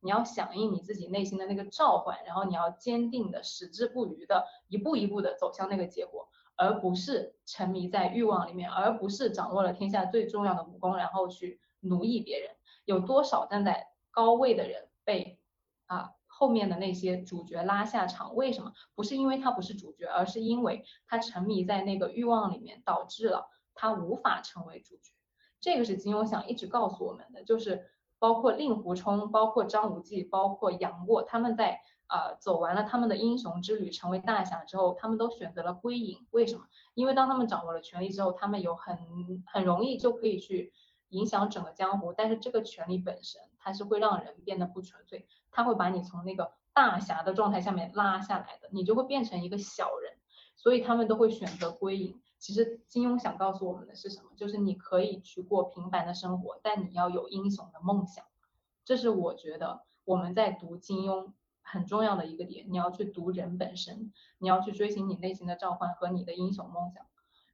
你要响应你自己内心的那个召唤，然后你要坚定的、矢志不渝的，一步一步的走向那个结果，而不是沉迷在欲望里面，而不是掌握了天下最重要的武功，然后去奴役别人。有多少站在高位的人被啊？后面的那些主角拉下场，为什么？不是因为他不是主角，而是因为他沉迷在那个欲望里面，导致了他无法成为主角。这个是金庸想一直告诉我们的，就是包括令狐冲、包括张无忌、包括杨过，他们在啊走完了他们的英雄之旅，成为大侠之后，他们都选择了归隐。为什么？因为当他们掌握了权力之后，他们有很很容易就可以去影响整个江湖，但是这个权力本身，它是会让人变得不纯粹。他会把你从那个大侠的状态下面拉下来的，你就会变成一个小人，所以他们都会选择归隐。其实金庸想告诉我们的是什么？就是你可以去过平凡的生活，但你要有英雄的梦想。这是我觉得我们在读金庸很重要的一个点。你要去读人本身，你要去追寻你内心的召唤和你的英雄梦想。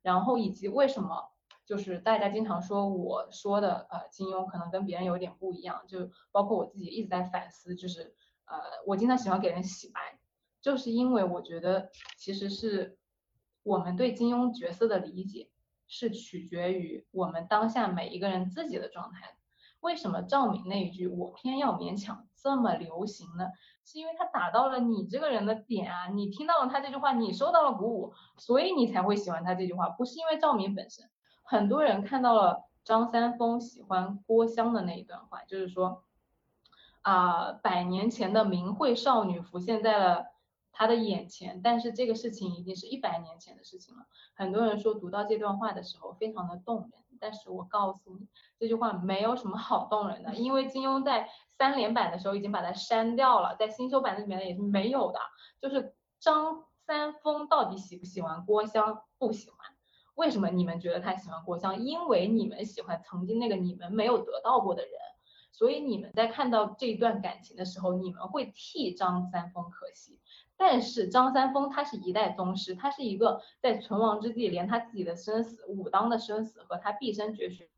然后以及为什么？就是大家经常说我说的呃金庸可能跟别人有点不一样，就包括我自己一直在反思，就是呃我经常喜欢给人洗白，就是因为我觉得其实是我们对金庸角色的理解是取决于我们当下每一个人自己的状态。为什么赵敏那一句“我偏要勉强”这么流行呢？是因为他打到了你这个人的点啊，你听到了他这句话，你受到了鼓舞，所以你才会喜欢他这句话，不是因为赵敏本身。很多人看到了张三丰喜欢郭襄的那一段话，就是说，啊，百年前的名慧少女浮现在了他的眼前，但是这个事情已经是一百年前的事情了。很多人说读到这段话的时候非常的动人，但是我告诉你，这句话没有什么好动人的，因为金庸在。三连版的时候已经把它删掉了，在新修版里面也是没有的。就是张三丰到底喜不喜欢郭襄？不喜欢。为什么你们觉得他喜欢郭襄？因为你们喜欢曾经那个你们没有得到过的人，所以你们在看到这一段感情的时候，你们会替张三丰可惜。但是张三丰他是一代宗师，他是一个在存亡之际，连他自己的生死、武当的生死和他毕生绝学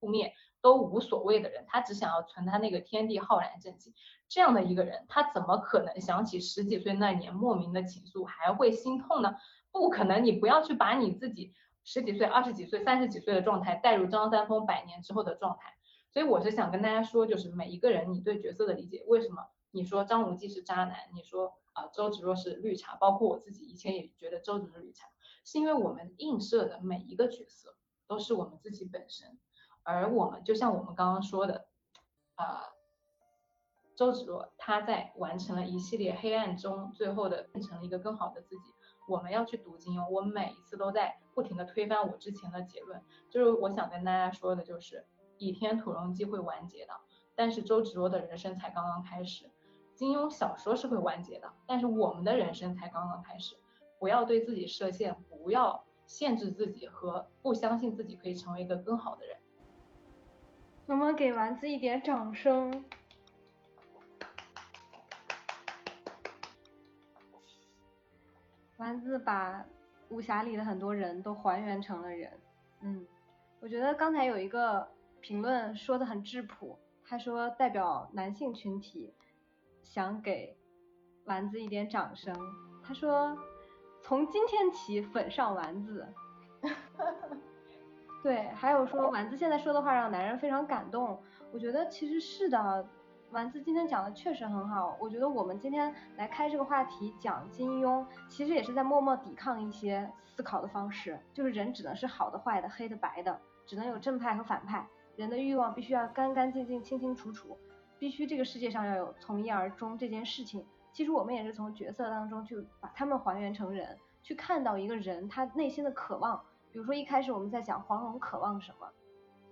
覆灭。都无所谓的人，他只想要存他那个天地浩然正气。这样的一个人，他怎么可能想起十几岁那年莫名的情愫还会心痛呢？不可能，你不要去把你自己十几岁、二十几岁、三十几岁的状态带入张三丰百年之后的状态。所以我是想跟大家说，就是每一个人你对角色的理解，为什么你说张无忌是渣男，你说啊周芷若是绿茶，包括我自己以前也觉得周芷是绿茶，是因为我们映射的每一个角色都是我们自己本身。而我们就像我们刚刚说的，啊，周芷若她在完成了一系列黑暗中最后的变成了一个更好的自己。我们要去读金庸，我每一次都在不停的推翻我之前的结论，就是我想跟大家说的就是《倚天屠龙记》会完结的，但是周芷若的人生才刚刚开始。金庸小说是会完结的，但是我们的人生才刚刚开始。不要对自己设限，不要限制自己和不相信自己可以成为一个更好的人。能不能给丸子一点掌声？丸子把武侠里的很多人都还原成了人。嗯，我觉得刚才有一个评论说的很质朴，他说代表男性群体想给丸子一点掌声。他说从今天起粉上丸子。对，还有说丸子现在说的话让男人非常感动，我觉得其实是的，丸子今天讲的确实很好。我觉得我们今天来开这个话题讲金庸，其实也是在默默抵抗一些思考的方式，就是人只能是好的、坏的、黑的、白的，只能有正派和反派，人的欲望必须要干干净净、清清楚楚，必须这个世界上要有从一而终这件事情。其实我们也是从角色当中去把他们还原成人，去看到一个人他内心的渴望。比如说一开始我们在讲黄蓉渴望什么，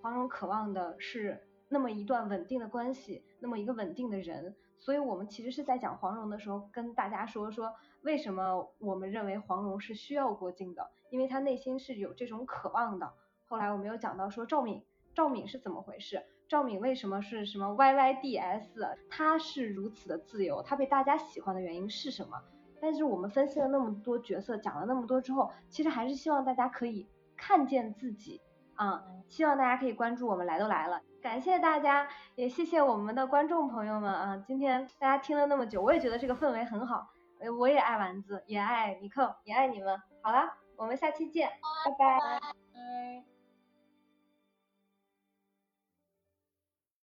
黄蓉渴望的是那么一段稳定的关系，那么一个稳定的人，所以我们其实是在讲黄蓉的时候跟大家说说为什么我们认为黄蓉是需要郭靖的，因为她内心是有这种渴望的。后来我们又讲到说赵敏，赵敏是怎么回事？赵敏为什么是什么 YYDS？她是如此的自由，她被大家喜欢的原因是什么？但是我们分析了那么多角色，讲了那么多之后，其实还是希望大家可以。看见自己啊！希望大家可以关注我们来都来了，感谢大家，也谢谢我们的观众朋友们啊！今天大家听了那么久，我也觉得这个氛围很好，我也爱丸子，也爱尼克，也爱你们。好了，我们下期见，拜拜。